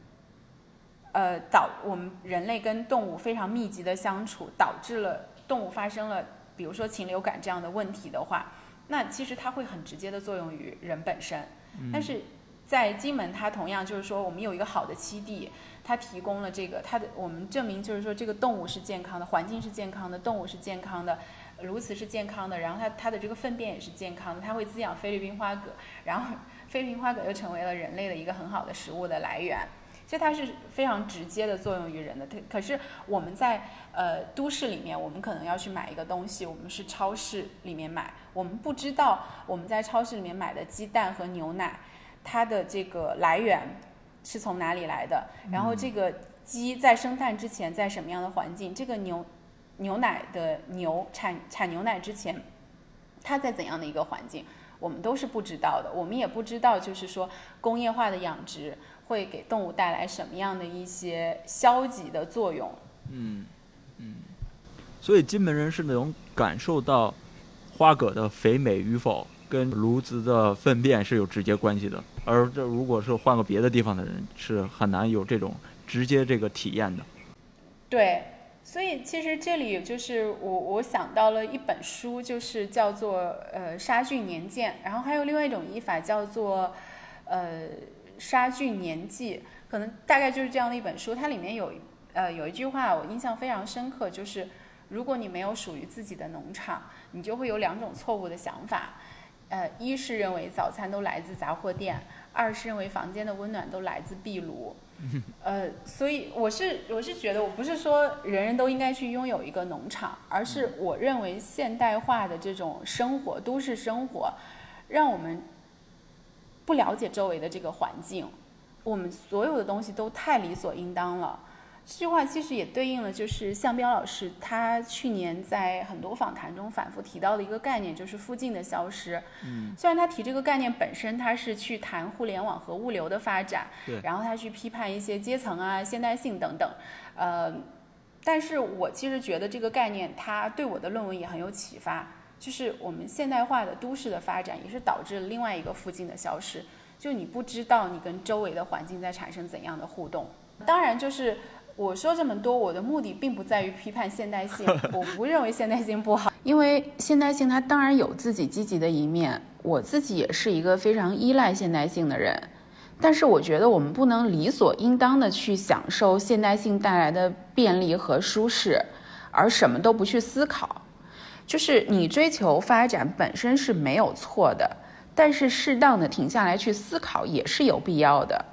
呃，导我们人类跟动物非常密集的相处，导致了动物发生了，比如说禽流感这样的问题的话，那其实它会很直接的作用于人本身。但是在金门，它同样就是说，我们有一个好的栖地，它提供了这个它的，我们证明就是说，这个动物是健康的，环境是健康的，动物是健康的。鸬鹚是健康的，然后它它的这个粪便也是健康的，它会滋养菲律宾花蛤，然后菲律宾花蛤又成为了人类的一个很好的食物的来源，所以它是非常直接的作用于人的。它可是我们在呃都市里面，我们可能要去买一个东西，我们是超市里面买，我们不知道我们在超市里面买的鸡蛋和牛奶，它的这个来源是从哪里来的，然后这个鸡在生蛋之前在什么样的环境，这个牛。牛奶的牛产产牛奶之前，它在怎样的一个环境，我们都是不知道的。我们也不知道，就是说工业化的养殖会给动物带来什么样的一些消极的作用。嗯嗯，所以金门人是能感受到花蛤的肥美与否跟鸬鹚的粪便是有直接关系的，而这如果是换个别的地方的人，是很难有这种直接这个体验的。对。所以其实这里就是我我想到了一本书，就是叫做呃杀菌年鉴，然后还有另外一种译法叫做呃杀菌年记，可能大概就是这样的一本书。它里面有呃有一句话我印象非常深刻，就是如果你没有属于自己的农场，你就会有两种错误的想法，呃一是认为早餐都来自杂货店，二是认为房间的温暖都来自壁炉。呃，所以我是我是觉得，我不是说人人都应该去拥有一个农场，而是我认为现代化的这种生活，都市生活，让我们不了解周围的这个环境，我们所有的东西都太理所应当了。这句话其实也对应了，就是向彪老师他去年在很多访谈中反复提到的一个概念，就是附近的消失。嗯，虽然他提这个概念本身，他是去谈互联网和物流的发展，对，然后他去批判一些阶层啊、现代性等等，呃，但是我其实觉得这个概念它对我的论文也很有启发，就是我们现代化的都市的发展也是导致了另外一个附近的消失，就你不知道你跟周围的环境在产生怎样的互动，当然就是。我说这么多，我的目的并不在于批判现代性，我不认为现代性不好，因为现代性它当然有自己积极的一面，我自己也是一个非常依赖现代性的人，但是我觉得我们不能理所应当的去享受现代性带来的便利和舒适，而什么都不去思考。就是你追求发展本身是没有错的，但是适当的停下来去思考也是有必要的。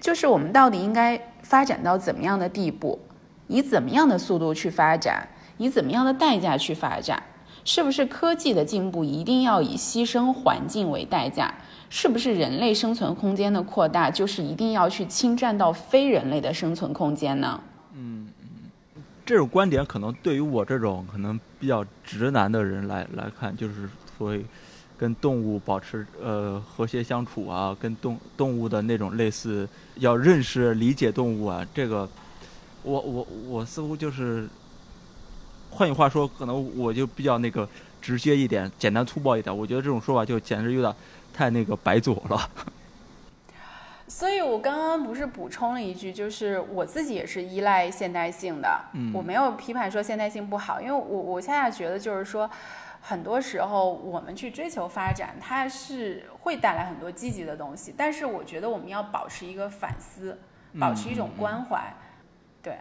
就是我们到底应该发展到怎么样的地步，以怎么样的速度去发展，以怎么样的代价去发展？是不是科技的进步一定要以牺牲环境为代价？是不是人类生存空间的扩大就是一定要去侵占到非人类的生存空间呢？嗯，这种观点可能对于我这种可能比较直男的人来来看，就是所谓。跟动物保持呃和谐相处啊，跟动动物的那种类似，要认识理解动物啊，这个，我我我似乎就是，换句话说，可能我就比较那个直接一点，简单粗暴一点。我觉得这种说法就简直有点太那个白左了。所以我刚刚不是补充了一句，就是我自己也是依赖现代性的，嗯，我没有批判说现代性不好，因为我我恰恰觉得就是说。很多时候我们去追求发展，它是会带来很多积极的东西，但是我觉得我们要保持一个反思，保持一种关怀。对，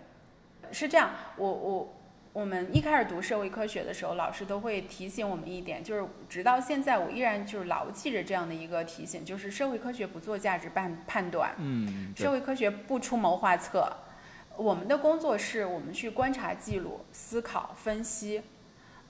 是这样。我我。我们一开始读社会科学的时候，老师都会提醒我们一点，就是直到现在，我依然就是牢记着这样的一个提醒，就是社会科学不做价值判判断，嗯，社会科学不出谋划策，我们的工作是我们去观察、记录、思考、分析，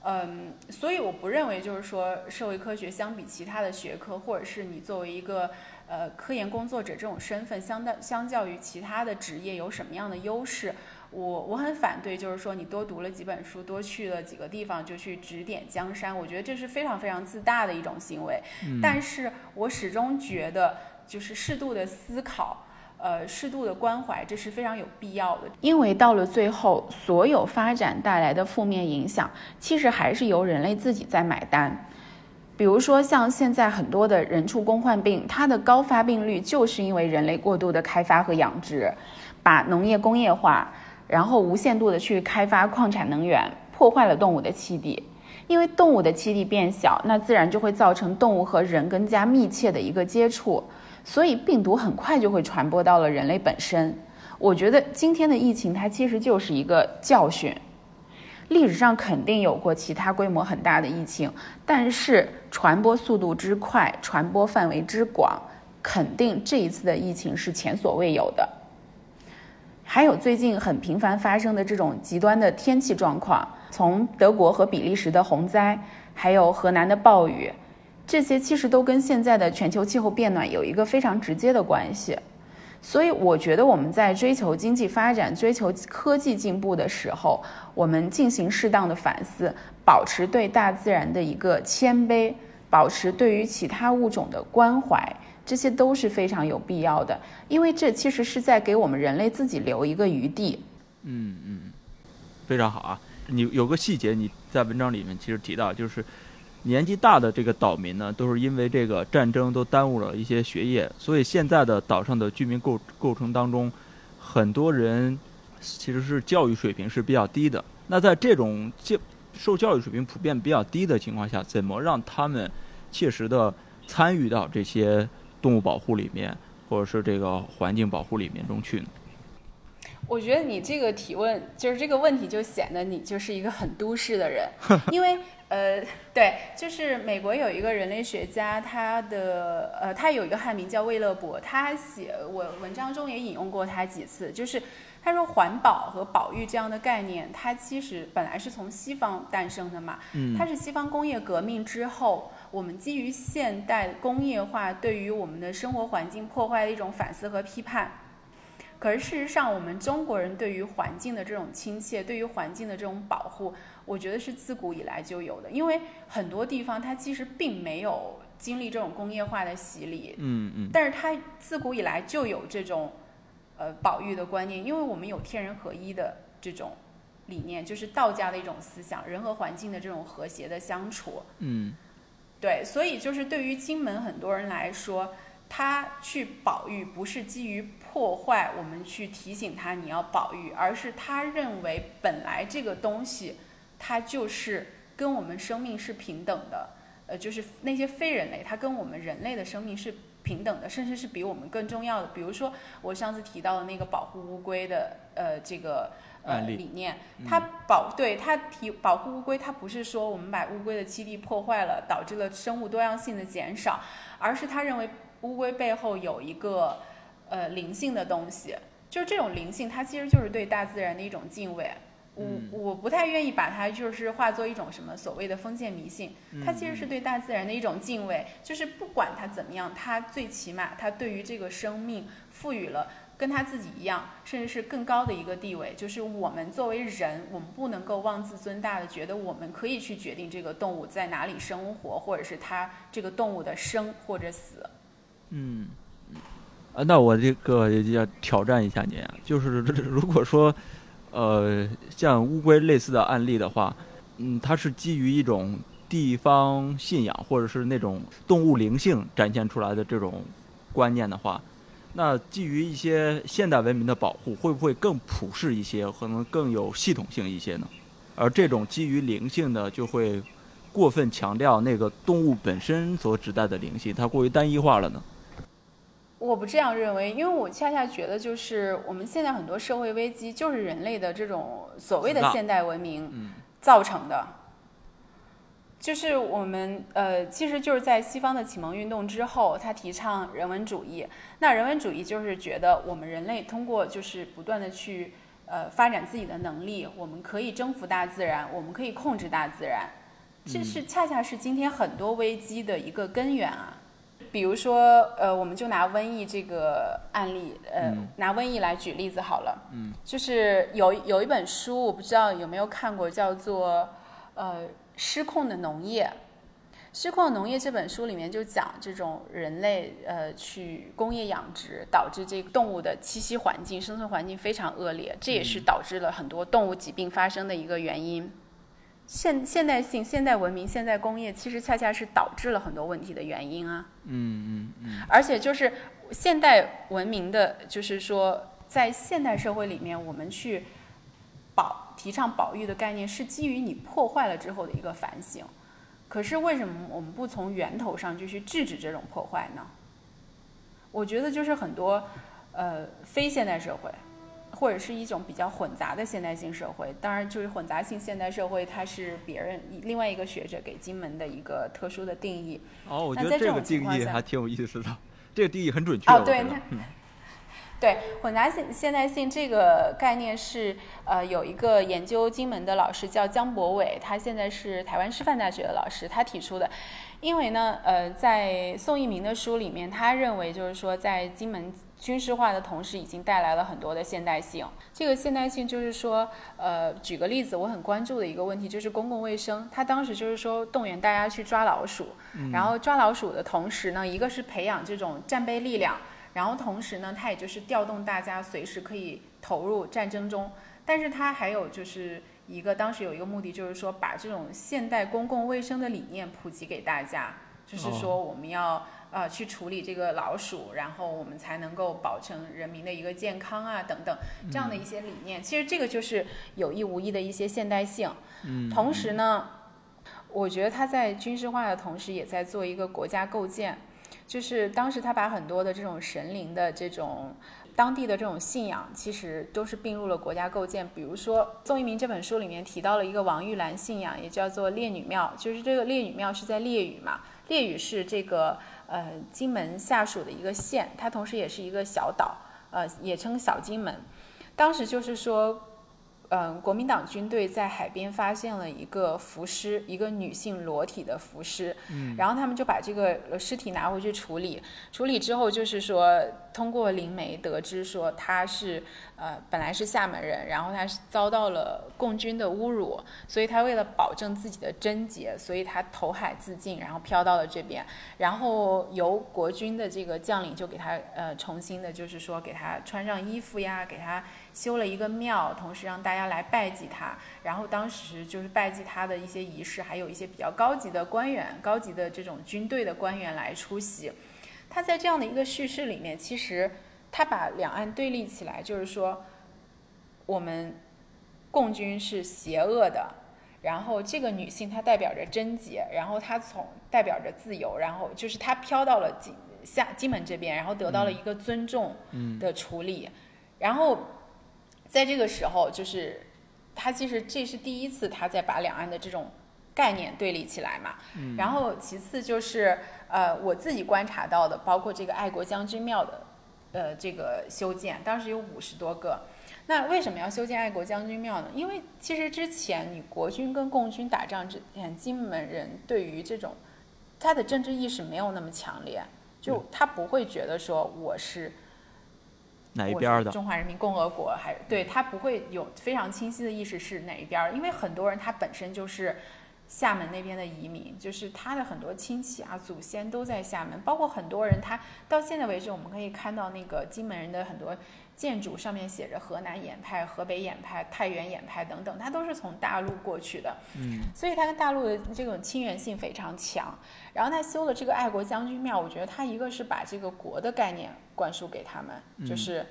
嗯，所以我不认为就是说社会科学相比其他的学科，或者是你作为一个呃科研工作者这种身份，相当相较于其他的职业有什么样的优势。我我很反对，就是说你多读了几本书，多去了几个地方就去指点江山，我觉得这是非常非常自大的一种行为。但是我始终觉得，就是适度的思考，呃，适度的关怀，这是非常有必要的。因为到了最后，所有发展带来的负面影响，其实还是由人类自己在买单。比如说，像现在很多的人畜共患病，它的高发病率就是因为人类过度的开发和养殖，把农业工业化。然后无限度的去开发矿产能源，破坏了动物的栖地，因为动物的栖地变小，那自然就会造成动物和人更加密切的一个接触，所以病毒很快就会传播到了人类本身。我觉得今天的疫情它其实就是一个教训，历史上肯定有过其他规模很大的疫情，但是传播速度之快，传播范围之广，肯定这一次的疫情是前所未有的。还有最近很频繁发生的这种极端的天气状况，从德国和比利时的洪灾，还有河南的暴雨，这些其实都跟现在的全球气候变暖有一个非常直接的关系。所以我觉得我们在追求经济发展、追求科技进步的时候，我们进行适当的反思，保持对大自然的一个谦卑，保持对于其他物种的关怀。这些都是非常有必要的，因为这其实是在给我们人类自己留一个余地。嗯嗯，非常好啊！你有个细节你在文章里面其实提到，就是年纪大的这个岛民呢，都是因为这个战争都耽误了一些学业，所以现在的岛上的居民构构成当中，很多人其实是教育水平是比较低的。那在这种教受教育水平普遍比较低的情况下，怎么让他们切实的参与到这些？动物保护里面，或者是这个环境保护里面中去呢？我觉得你这个提问，就是这个问题，就显得你就是一个很都市的人，因为呃，对，就是美国有一个人类学家，他的呃，他有一个汉名叫魏勒伯，他写我文章中也引用过他几次，就是他说环保和保育这样的概念，它其实本来是从西方诞生的嘛，嗯，它是西方工业革命之后。我们基于现代工业化对于我们的生活环境破坏的一种反思和批判，可是事实上，我们中国人对于环境的这种亲切，对于环境的这种保护，我觉得是自古以来就有的。因为很多地方它其实并没有经历这种工业化的洗礼，嗯嗯，但是它自古以来就有这种呃保育的观念，因为我们有天人合一的这种理念，就是道家的一种思想，人和环境的这种和谐的相处，嗯。对，所以就是对于金门很多人来说，他去保育不是基于破坏，我们去提醒他你要保育，而是他认为本来这个东西，它就是跟我们生命是平等的，呃，就是那些非人类，它跟我们人类的生命是平等的，甚至是比我们更重要的。比如说我上次提到的那个保护乌龟的，呃，这个。呃，理念，它保对它提保护乌龟，它不是说我们把乌龟的栖地破坏了，导致了生物多样性的减少，而是他认为乌龟背后有一个呃灵性的东西，就是这种灵性，它其实就是对大自然的一种敬畏。我我不太愿意把它就是化作一种什么所谓的封建迷信，它其实是对大自然的一种敬畏，就是不管它怎么样，它最起码它对于这个生命赋予了。跟它自己一样，甚至是更高的一个地位，就是我们作为人，我们不能够妄自尊大的觉得我们可以去决定这个动物在哪里生活，或者是它这个动物的生或者死。嗯，啊，那我这个要挑战一下您啊，就是 如果说，呃，像乌龟类似的案例的话，嗯，它是基于一种地方信仰，或者是那种动物灵性展现出来的这种观念的话。那基于一些现代文明的保护，会不会更普适一些，可能更有系统性一些呢？而这种基于灵性的，就会过分强调那个动物本身所指代的灵性，它过于单一化了呢？我不这样认为，因为我恰恰觉得，就是我们现在很多社会危机，就是人类的这种所谓的现代文明造成的。就是我们呃，其实就是在西方的启蒙运动之后，他提倡人文主义。那人文主义就是觉得我们人类通过就是不断的去呃发展自己的能力，我们可以征服大自然，我们可以控制大自然。这是恰恰是今天很多危机的一个根源啊。比如说呃，我们就拿瘟疫这个案例，呃，拿瘟疫来举例子好了。嗯。就是有有一本书，我不知道有没有看过，叫做呃。失控的农业，失控的农业这本书里面就讲这种人类呃去工业养殖，导致这个动物的栖息环境、生存环境非常恶劣，这也是导致了很多动物疾病发生的一个原因。现现代性、现代文明、现代工业，其实恰恰是导致了很多问题的原因啊。嗯嗯嗯。而且就是现代文明的，就是说在现代社会里面，我们去保。提倡保育的概念是基于你破坏了之后的一个反省，可是为什么我们不从源头上就去制止这种破坏呢？我觉得就是很多呃非现代社会，或者是一种比较混杂的现代性社会，当然就是混杂性现代社会，它是别人另外一个学者给金门的一个特殊的定义。哦，我觉得这个定义还挺有意思的，这个定义很准确。哦，对。对混杂性现代性这个概念是呃有一个研究金门的老师叫江博伟，他现在是台湾师范大学的老师，他提出的。因为呢，呃，在宋一鸣的书里面，他认为就是说，在金门军事化的同时，已经带来了很多的现代性。这个现代性就是说，呃，举个例子，我很关注的一个问题就是公共卫生。他当时就是说动员大家去抓老鼠，然后抓老鼠的同时呢，一个是培养这种战备力量。然后同时呢，它也就是调动大家随时可以投入战争中，但是它还有就是一个当时有一个目的，就是说把这种现代公共卫生的理念普及给大家，就是说我们要呃去处理这个老鼠，然后我们才能够保证人民的一个健康啊等等这样的一些理念。其实这个就是有意无意的一些现代性。嗯。同时呢，我觉得他在军事化的同时，也在做一个国家构建。就是当时他把很多的这种神灵的这种当地的这种信仰，其实都是并入了国家构建。比如说宋一鸣这本书里面提到了一个王玉兰信仰，也叫做烈女庙。就是这个烈女庙是在烈屿嘛，烈屿是这个呃金门下属的一个县，它同时也是一个小岛，呃也称小金门。当时就是说。嗯，国民党军队在海边发现了一个浮尸，一个女性裸体的浮尸。嗯，然后他们就把这个尸体拿回去处理。处理之后，就是说通过灵媒得知说她是呃本来是厦门人，然后他是遭到了共军的侮辱，所以他为了保证自己的贞洁，所以他投海自尽，然后飘到了这边。然后由国军的这个将领就给他呃重新的，就是说给他穿上衣服呀，给他。修了一个庙，同时让大家来拜祭他。然后当时就是拜祭他的一些仪式，还有一些比较高级的官员、高级的这种军队的官员来出席。他在这样的一个叙事里面，其实他把两岸对立起来，就是说我们共军是邪恶的，然后这个女性她代表着贞洁，然后她从代表着自由，然后就是她飘到了金下金门这边，然后得到了一个尊重的处理，然后。在这个时候，就是他其实这是第一次他在把两岸的这种概念对立起来嘛。然后其次就是呃我自己观察到的，包括这个爱国将军庙的呃这个修建，当时有五十多个。那为什么要修建爱国将军庙呢？因为其实之前你国军跟共军打仗之前，金门人对于这种他的政治意识没有那么强烈，就他不会觉得说我是。哪一边的？中华人民共和国还对他不会有非常清晰的意识是哪一边，因为很多人他本身就是厦门那边的移民，就是他的很多亲戚啊、祖先都在厦门，包括很多人他到现在为止，我们可以看到那个金门人的很多建筑上面写着河南演派、河北演派、太原演派等等，他都是从大陆过去的，嗯，所以他跟大陆的这种亲缘性非常强。然后他修了这个爱国将军庙，我觉得他一个是把这个国的概念。灌输给他们，就是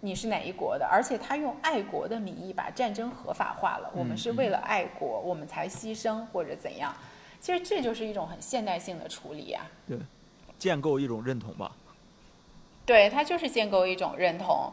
你是哪一国的，而且他用爱国的名义把战争合法化了。我们是为了爱国，我们才牺牲或者怎样。其实这就是一种很现代性的处理啊。对，建构一种认同吧。对，他就是建构一种认同。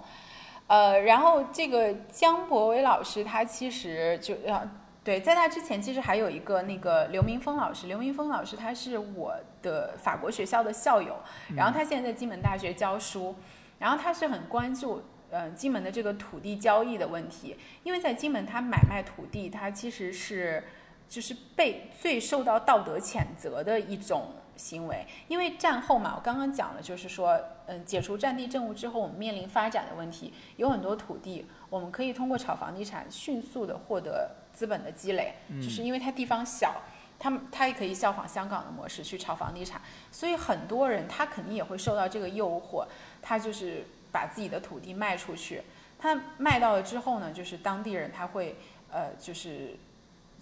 呃，然后这个姜博伟老师他其实就要。对，在他之前，其实还有一个那个刘明峰老师。刘明峰老师他是我的法国学校的校友，然后他现在在金门大学教书，然后他是很关注呃金门的这个土地交易的问题，因为在金门他买卖土地，它其实是就是被最受到道德谴责的一种行为，因为战后嘛，我刚刚讲了，就是说，嗯，解除战地政务之后，我们面临发展的问题，有很多土地，我们可以通过炒房地产迅速的获得。资本的积累，就是因为它地方小，他们他也可以效仿香港的模式去炒房地产，所以很多人他肯定也会受到这个诱惑，他就是把自己的土地卖出去，他卖到了之后呢，就是当地人他会呃就是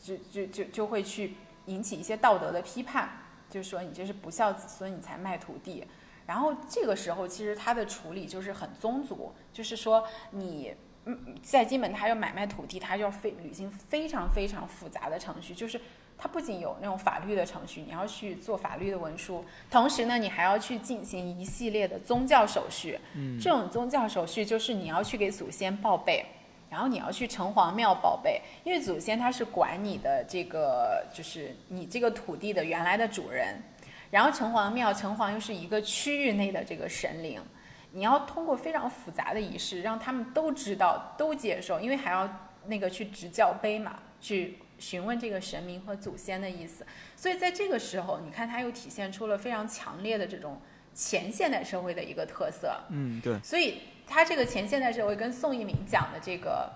就就就就会去引起一些道德的批判，就是说你这是不孝子孙，你才卖土地，然后这个时候其实他的处理就是很宗族，就是说你。嗯，在金门，他要买卖土地，他就要非履行非常非常复杂的程序，就是他不仅有那种法律的程序，你要去做法律的文书，同时呢，你还要去进行一系列的宗教手续。嗯，这种宗教手续就是你要去给祖先报备，然后你要去城隍庙报备，因为祖先他是管你的这个，就是你这个土地的原来的主人，然后城隍庙，城隍又是一个区域内的这个神灵。你要通过非常复杂的仪式，让他们都知道、都接受，因为还要那个去执教碑嘛，去询问这个神明和祖先的意思。所以在这个时候，你看它又体现出了非常强烈的这种前现代社会的一个特色。嗯，对。所以它这个前现代社会跟宋一鸣讲的这个，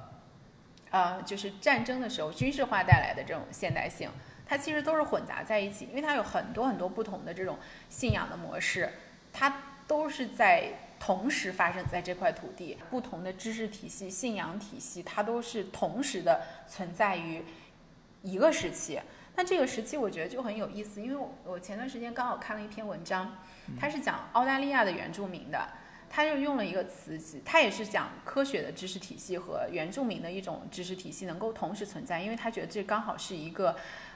呃，就是战争的时候军事化带来的这种现代性，它其实都是混杂在一起，因为它有很多很多不同的这种信仰的模式，它都是在。同时发生在这块土地，不同的知识体系、信仰体系，它都是同时的存在于一个时期。那这个时期我觉得就很有意思，因为我我前段时间刚好看了一篇文章，它是讲澳大利亚的原住民的，他就用了一个词，他也是讲科学的知识体系和原住民的一种知识体系能够同时存在，因为他觉得这刚好是一个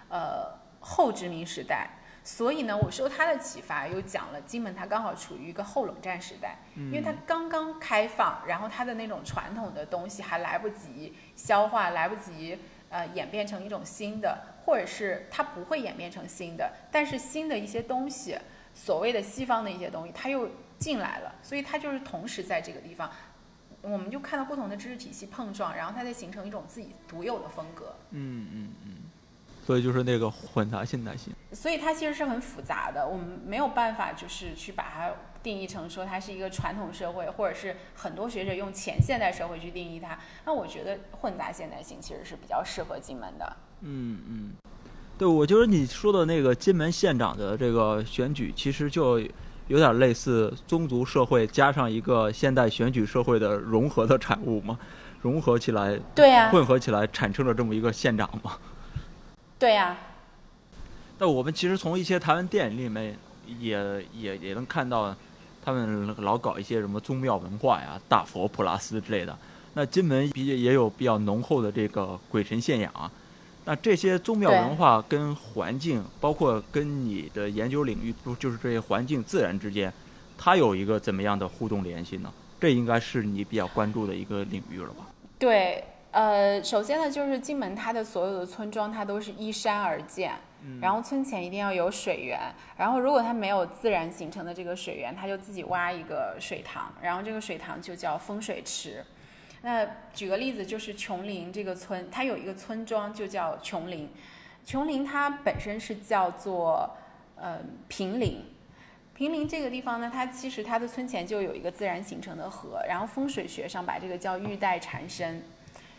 呃后殖民时代。所以呢，我受他的启发，又讲了金门，它刚好处于一个后冷战时代，因为它刚刚开放，然后它的那种传统的东西还来不及消化，来不及呃演变成一种新的，或者是它不会演变成新的，但是新的一些东西，所谓的西方的一些东西，它又进来了，所以它就是同时在这个地方，我们就看到不同的知识体系碰撞，然后它再形成一种自己独有的风格。嗯嗯嗯。所以就是那个混杂现代性，所以它其实是很复杂的，我们没有办法就是去把它定义成说它是一个传统社会，或者是很多学者用前现代社会去定义它。那我觉得混杂现代性其实是比较适合金门的。嗯嗯，对，我觉得你说的那个金门县长的这个选举，其实就有点类似宗族社会加上一个现代选举社会的融合的产物嘛，融合起来，对呀，混合起来产生了这么一个县长嘛。对呀，那我们其实从一些台湾电影里面也也也能看到，他们老搞一些什么宗庙文化呀、大佛普拉斯之类的。那金门比也有比较浓厚的这个鬼神信仰。啊那这些宗庙文化跟环境，包括跟你的研究领域，不就是这些环境自然之间，它有一个怎么样的互动联系呢？这应该是你比较关注的一个领域了吧？对。呃，首先呢，就是金门它的所有的村庄，它都是依山而建，然后村前一定要有水源，然后如果它没有自然形成的这个水源，它就自己挖一个水塘，然后这个水塘就叫风水池。那举个例子，就是琼林这个村，它有一个村庄就叫琼林，琼林它本身是叫做呃平林，平林这个地方呢，它其实它的村前就有一个自然形成的河，然后风水学上把这个叫玉带缠身。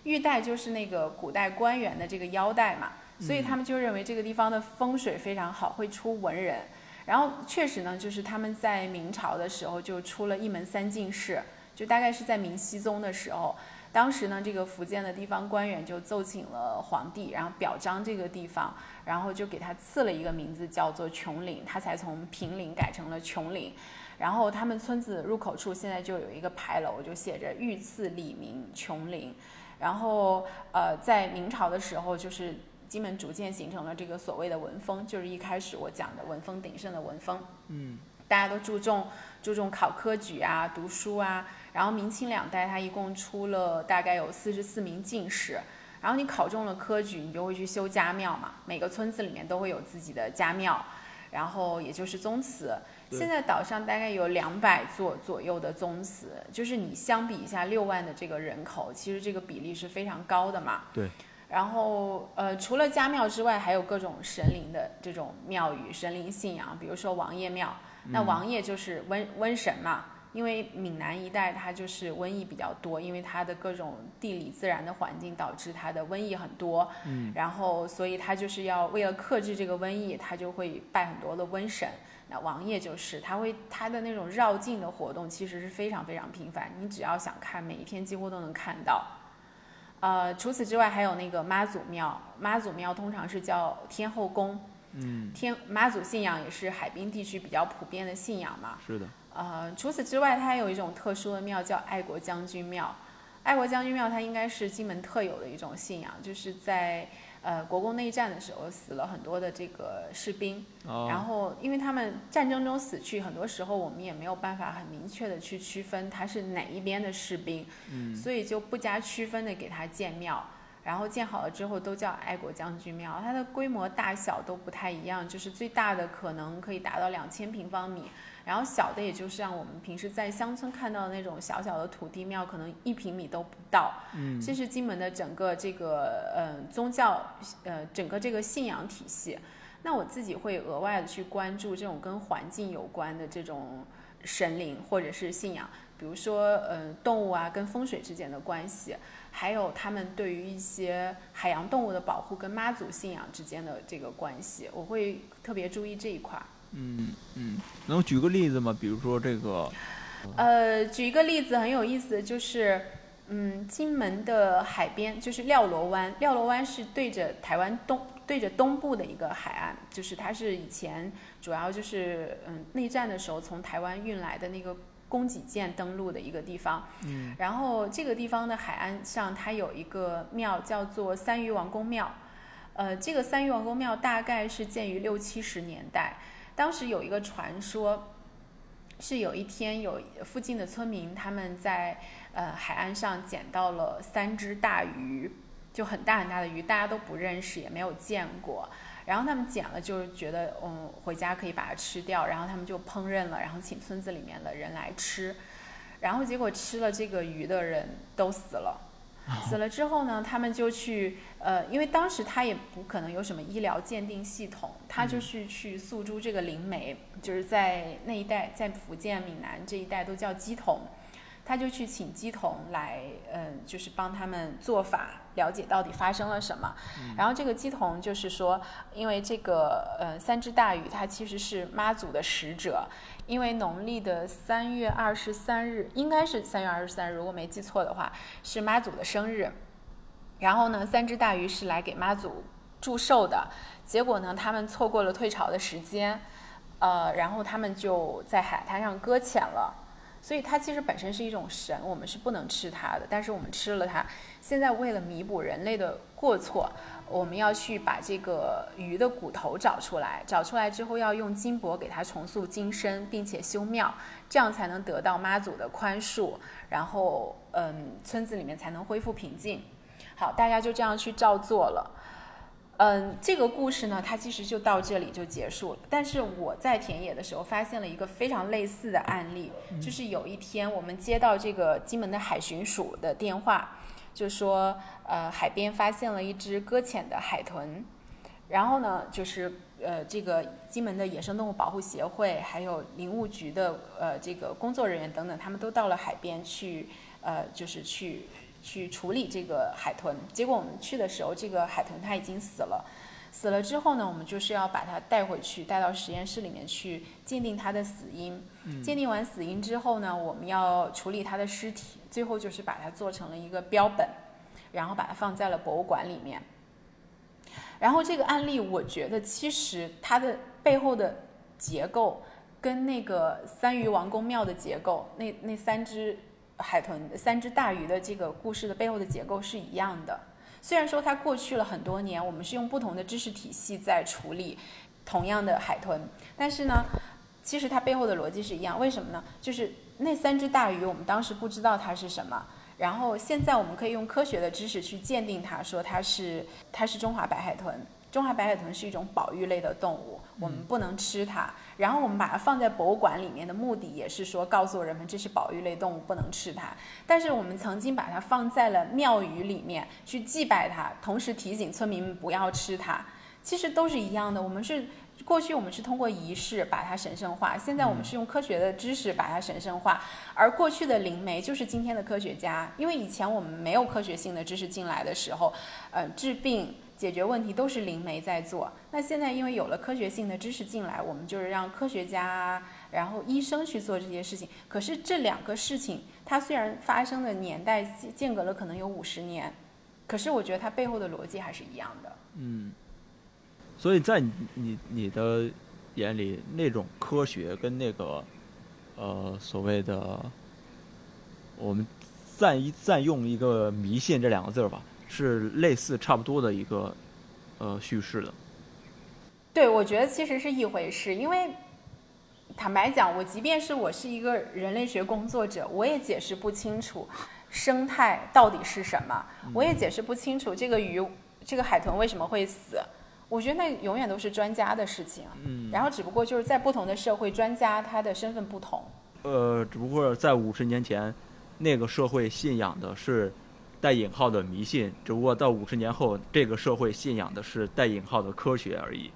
玉带就是那个古代官员的这个腰带嘛，所以他们就认为这个地方的风水非常好，会出文人。然后确实呢，就是他们在明朝的时候就出了一门三进士，就大概是在明熹宗的时候，当时呢这个福建的地方官员就奏请了皇帝，然后表彰这个地方，然后就给他赐了一个名字叫做琼林，他才从平岭改成了琼林。然后他们村子入口处现在就有一个牌楼，就写着“御赐李明琼林”。然后，呃，在明朝的时候，就是金门逐渐形成了这个所谓的文风，就是一开始我讲的文风鼎盛的文风。嗯大家都注重注重考科举啊、读书啊。然后明清两代，它一共出了大概有四十四名进士。然后你考中了科举，你就会去修家庙嘛。每个村子里面都会有自己的家庙，然后也就是宗祠。现在岛上大概有两百座左右的宗祠，就是你相比一下六万的这个人口，其实这个比例是非常高的嘛。对。然后呃，除了家庙之外，还有各种神灵的这种庙宇、神灵信仰，比如说王爷庙。那王爷就是瘟瘟神嘛，因为闽南一带它就是瘟疫比较多，因为它的各种地理自然的环境导致它的瘟疫很多。嗯然后所以他就是要为了克制这个瘟疫，他就会拜很多的瘟神。那王爷就是他会他的那种绕境的活动其实是非常非常频繁，你只要想看，每一天几乎都能看到。呃，除此之外还有那个妈祖庙，妈祖庙通常是叫天后宫，嗯，天妈祖信仰也是海滨地区比较普遍的信仰嘛。是的，呃，除此之外，它还有一种特殊的庙叫爱国将军庙。爱国将军庙它应该是金门特有的一种信仰，就是在呃国共内战的时候死了很多的这个士兵，哦，然后因为他们战争中死去，很多时候我们也没有办法很明确的去区分他是哪一边的士兵，嗯所以就不加区分的给他建庙。然后建好了之后都叫爱国将军庙，它的规模大小都不太一样，就是最大的可能可以达到两千平方米，然后小的也就是像我们平时在乡村看到的那种小小的土地庙，可能一平米都不到。嗯这是金门的整个这个呃宗教呃整个这个信仰体系。那我自己会额外的去关注这种跟环境有关的这种神灵或者是信仰，比如说呃动物啊跟风水之间的关系，还有他们对于一些海洋动物的保护跟妈祖信仰之间的这个关系，我会特别注意这一块儿。嗯嗯，能举个例子吗？比如说这个，呃，举一个例子很有意思，就是，嗯，金门的海边就是廖罗湾，廖罗湾是对着台湾东对着东部的一个海岸，就是它是以前主要就是嗯内战的时候从台湾运来的那个供给舰登陆的一个地方。嗯然后这个地方的海岸上，它有一个庙叫做三余王公庙。呃，这个三渔王公庙大概是建于六七十年代，当时有一个传说，是有一天有附近的村民他们在呃海岸上捡到了三只大鱼，就很大很大的鱼，大家都不认识，也没有见过。然后他们捡了，就是觉得嗯回家可以把它吃掉，然后他们就烹饪了，然后请村子里面的人来吃。然后结果吃了这个鱼的人都死了，死了之后呢，他们就去呃，因为当时他也不可能有什么医疗鉴定系统，他就是去诉诸这个灵媒，就是在那一带，在福建闽南这一带都叫鸡童，他就去请鸡童来，嗯、就是帮他们做法，了解到底发生了什么。然后这个鸡童就是说，因为这个呃三只大鱼，它其实是妈祖的使者，因为农历的三月二十三日，应该是三月二十三日，如果没记错的话，是妈祖的生日。然后呢，三只大鱼是来给妈祖祝寿的，结果呢，他们错过了退潮的时间，呃，然后他们就在海滩上搁浅了。所以它其实本身是一种神，我们是不能吃它的，但是我们吃了它。现在为了弥补人类的过错，我们要去把这个鱼的骨头找出来，找出来之后要用金箔给它重塑金身，并且修庙，这样才能得到妈祖的宽恕，然后嗯，村子里面才能恢复平静。好，大家就这样去照做了。嗯，这个故事呢，它其实就到这里就结束了。但是我在田野的时候发现了一个非常类似的案例，就是有一天我们接到这个金门的海巡署的电话，就说呃海边发现了一只搁浅的海豚，然后呢就是呃这个金门的野生动物保护协会还有林务局的呃这个工作人员等等，他们都到了海边去呃就是去。去处理这个海豚，结果我们去的时候，这个海豚它已经死了。死了之后呢，我们就是要把它带回去，带到实验室里面去鉴定它的死因。鉴定完死因之后呢，我们要处理它的尸体，最后就是把它做成了一个标本，然后把它放在了博物馆里面。然后这个案例，我觉得其实它的背后的结构跟那个三余王宫庙的结构，那那三只。海豚三只大鱼的这个故事的背后的结构是一样的，虽然说它过去了很多年，我们是用不同的知识体系在处理同样的海豚，但是呢，其实它背后的逻辑是一样。为什么呢？就是那三只大鱼，我们当时不知道它是什么，然后现在我们可以用科学的知识去鉴定它，说它是它是中华白海豚。中华白海豚是一种保育类的动物，我们不能吃它。然后我们把它放在博物馆里面的目的也是说告诉人们这是保育类动物，不能吃它。但是我们曾经把它放在了庙宇里面去祭拜它，同时提醒村民们不要吃它。其实都是一样的。我们是过去我们是通过仪式把它神圣化，现在我们是用科学的知识把它神圣化。而过去的灵媒就是今天的科学家，因为以前我们没有科学性的知识进来的时候，呃，治病。解决问题都是灵媒在做。那现在因为有了科学性的知识进来，我们就是让科学家，然后医生去做这些事情。可是这两个事情，它虽然发生的年代间隔了可能有五十年，可是我觉得它背后的逻辑还是一样的。嗯。所以在你你的眼里，那种科学跟那个呃所谓的我们暂一暂用一个迷信这两个字儿吧。是类似差不多的一个呃叙事的，对，我觉得其实是一回事。因为坦白讲，我即便是我是一个人类学工作者，我也解释不清楚生态到底是什么，我也解释不清楚这个鱼、这个海豚为什么会死。我觉得那永远都是专家的事情。嗯，然后只不过就是在不同的社会，专家他的身份不同。呃，只不过在五十年前，那个社会信仰的是。带引号的迷信，只不过到五十年后，这个社会信仰的是带引号的科学而已。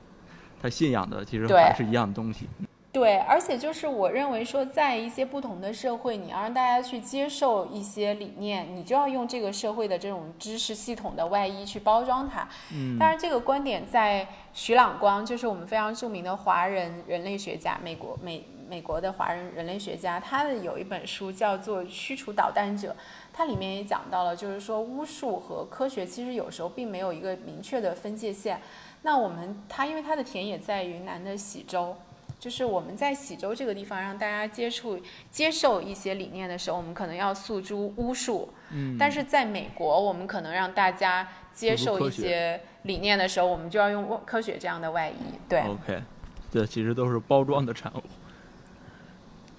他信仰的其实还是一样的东西。对，而且就是我认为说，在一些不同的社会，你要让大家去接受一些理念，你就要用这个社会的这种知识系统的外衣去包装它。嗯。当然，这个观点在徐朗光，就是我们非常著名的华人人类学家，美国美美国的华人人类学家，他的有一本书叫做《驱除导弹者》。它里面也讲到了，就是说巫术和科学其实有时候并没有一个明确的分界线。那我们它因为它的田野在云南的喜洲，就是我们在喜洲这个地方让大家接触接受一些理念的时候，我们可能要诉诸巫术。嗯。但是在美国，我们可能让大家接受一些理念的时候，我们就要用科学这样的外衣。对。OK，这其实都是包装的产物。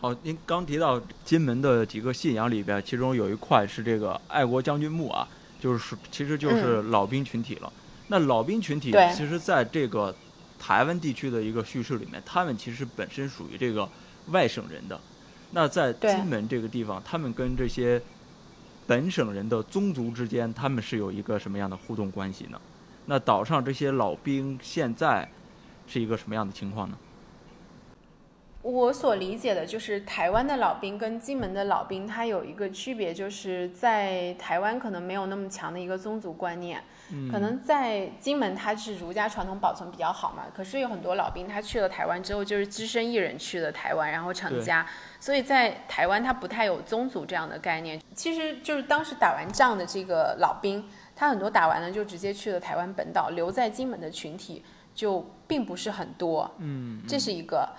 好，您刚提到金门的几个信仰里边，其中有一块是这个爱国将军墓啊，就是其实就是老兵群体了。那老兵群体其实在这个台湾地区的一个叙事里面，他们其实本身属于这个外省人的。那在金门这个地方，他们跟这些本省人的宗族之间，他们是有一个什么样的互动关系呢？那岛上这些老兵现在是一个什么样的情况呢？我所理解的就是台湾的老兵跟金门的老兵，他有一个区别，就是在台湾可能没有那么强的一个宗族观念，可能在金门他是儒家传统保存比较好嘛。可是有很多老兵他去了台湾之后，就是只身一人去了台湾，然后成家，所以在台湾他不太有宗族这样的概念。其实就是当时打完仗的这个老兵，他很多打完了就直接去了台湾本岛，留在金门的群体就并不是很多。嗯，这是一个。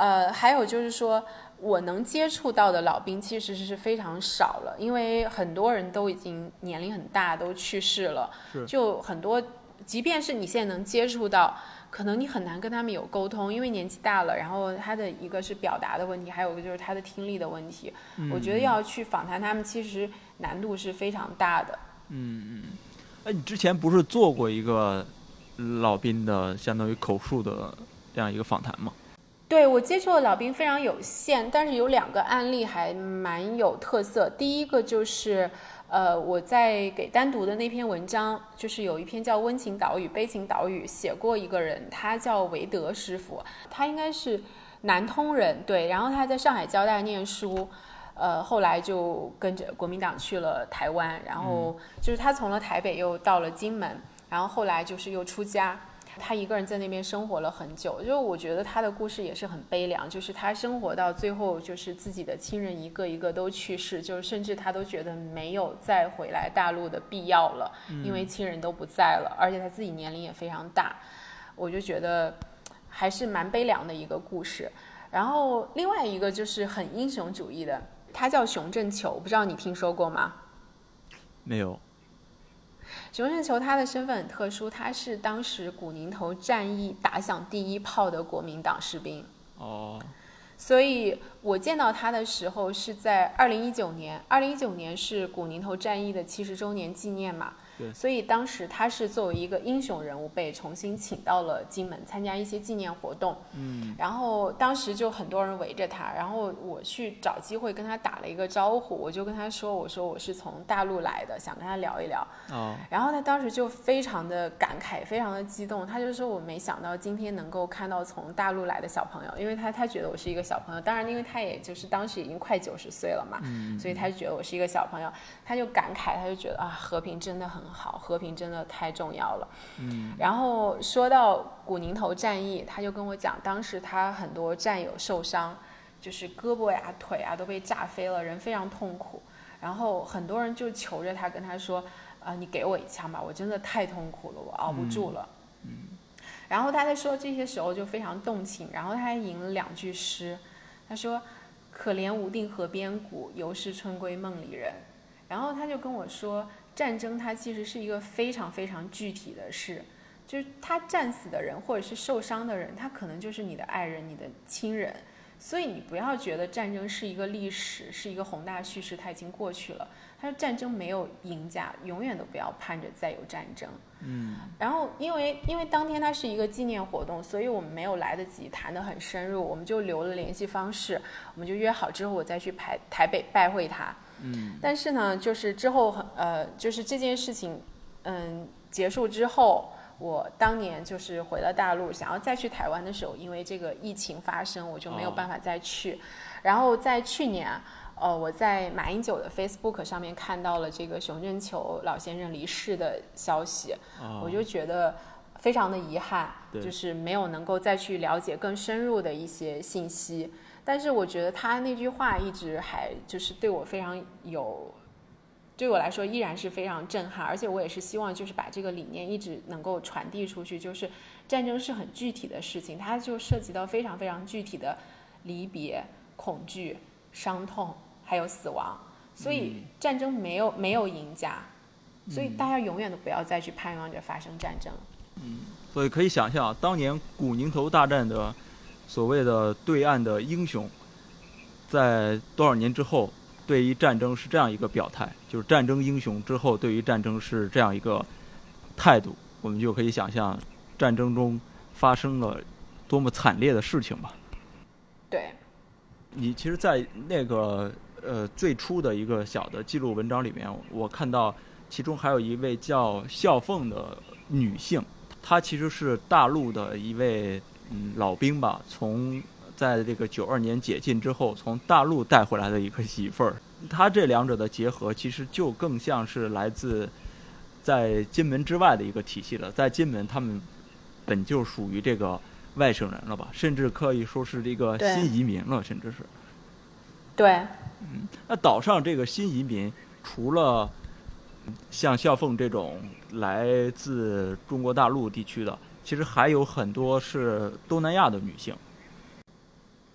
呃，还有就是说，我能接触到的老兵其实是非常少了，因为很多人都已经年龄很大，都去世了。就很多，即便是你现在能接触到，可能你很难跟他们有沟通，因为年纪大了。然后他的一个是表达的问题，还有一个就是他的听力的问题。我觉得要去访谈他们，其实难度是非常大的。嗯嗯。哎，你之前不是做过一个老兵的相当于口述的这样一个访谈吗？对我接触的老兵非常有限，但是有两个案例还蛮有特色。第一个就是，呃，我在给单独的那篇文章，就是有一篇叫《温情岛屿、悲情岛屿》，写过一个人，他叫韦德师傅，他应该是南通人，对，然后他在上海交大念书，呃，后来就跟着国民党去了台湾，然后就是他从了台北又到了金门，然后后来就是又出家。他一个人在那边生活了很久，就我觉得他的故事也是很悲凉，就是他生活到最后，就是自己的亲人一个一个都去世，就是甚至他都觉得没有再回来大陆的必要了，因为亲人都不在了，而且他自己年龄也非常大，我就觉得还是蛮悲凉的一个故事。然后另外一个就是很英雄主义的，他叫熊振球，不知道你听说过吗？没有。熊胜球他的身份很特殊，他是当时古宁头战役打响第一炮的国民党士兵。哦，所以我见到他的时候是在二零一九年，二零一九年是古宁头战役的七十周年纪念嘛。对。所以当时他是作为一个英雄人物被重新请到了金门参加一些纪念活动。嗯，然后当时就很多人围着他，然后我去找机会跟他打了一个招呼，我就跟他说：“我说我是从大陆来的，想跟他聊一聊。”哦，然后他当时就非常的感慨，非常的激动，他就说我没想到今天能够看到从大陆来的小朋友，因为他他觉得我是一个小朋友，当然因为他也就是当时已经快九十岁了嘛，所以他就觉得我是一个小朋友，他就感慨，他就觉得啊和平真的很好，和平真的太重要了。嗯，然后说到古宁头战役，他就跟我讲，当时他很多战友受伤，就是胳膊呀、腿啊都被炸飞了，人非常痛苦。然后很多人就求着他，跟他说：“啊、你给我一枪吧，我真的太痛苦了，我熬不住了。嗯然后他在说这些时候就非常动情，然后他还吟了两句诗，他说：“可怜无定河边骨，犹是春归梦里人。”然后他就跟我说，战争它其实是一个非常非常具体的事，就是他战死的人或者是受伤的人，他可能就是你的爱人、你的亲人，所以你不要觉得战争是一个历史，是一个宏大叙事，它已经过去了。他说战争没有赢家，永远都不要盼着再有战争。嗯，然后因为因为当天它是一个纪念活动，所以我们没有来得及谈得很深入，我们就留了联系方式，我们就约好之后我再去台台北拜会他。嗯，但是呢，就是之后很呃，就是这件事情，嗯，结束之后，我当年就是回了大陆，想要再去台湾的时候，因为这个疫情发生，我就没有哦办法再去。然后在去年，呃，我在马英九的 Facebook 上面看到了这个熊振球老先生离世的消息，哦，我就觉得非常的遗憾，就是没有能够再去了解更深入的一些信息。但是我觉得他那句话一直还就是对我非常有，对我来说依然是非常震撼，而且我也是希望就是把这个理念一直能够传递出去，就是战争是很具体的事情，它就涉及到非常非常具体的离别、恐惧、伤痛还有死亡，所以战争没有没有赢家，所以大家永远都不要再去盼望着发生战争。嗯所以可以想象，当年古宁头大战的所谓的对岸的英雄，在多少年之后，对于战争是这样一个表态，就是战争英雄之后对于战争是这样一个态度，我们就可以想象战争中发生了多么惨烈的事情吧。对，你其实，在那个呃最初的一个小的记录文章里面，我看到其中还有一位叫笑凤的女性，她其实是大陆的一位嗯老兵吧，从在这个九二年解禁之后，从大陆带回来的一个媳妇儿。他这两者的结合，其实就更像是来自在金门之外的一个体系了。在金门，他们本就属于这个外省人了吧，甚至可以说是这个新移民了，甚至是。对，嗯那岛上这个新移民，除了像孝凤这种来自中国大陆地区的，其实还有很多是东南亚的女性。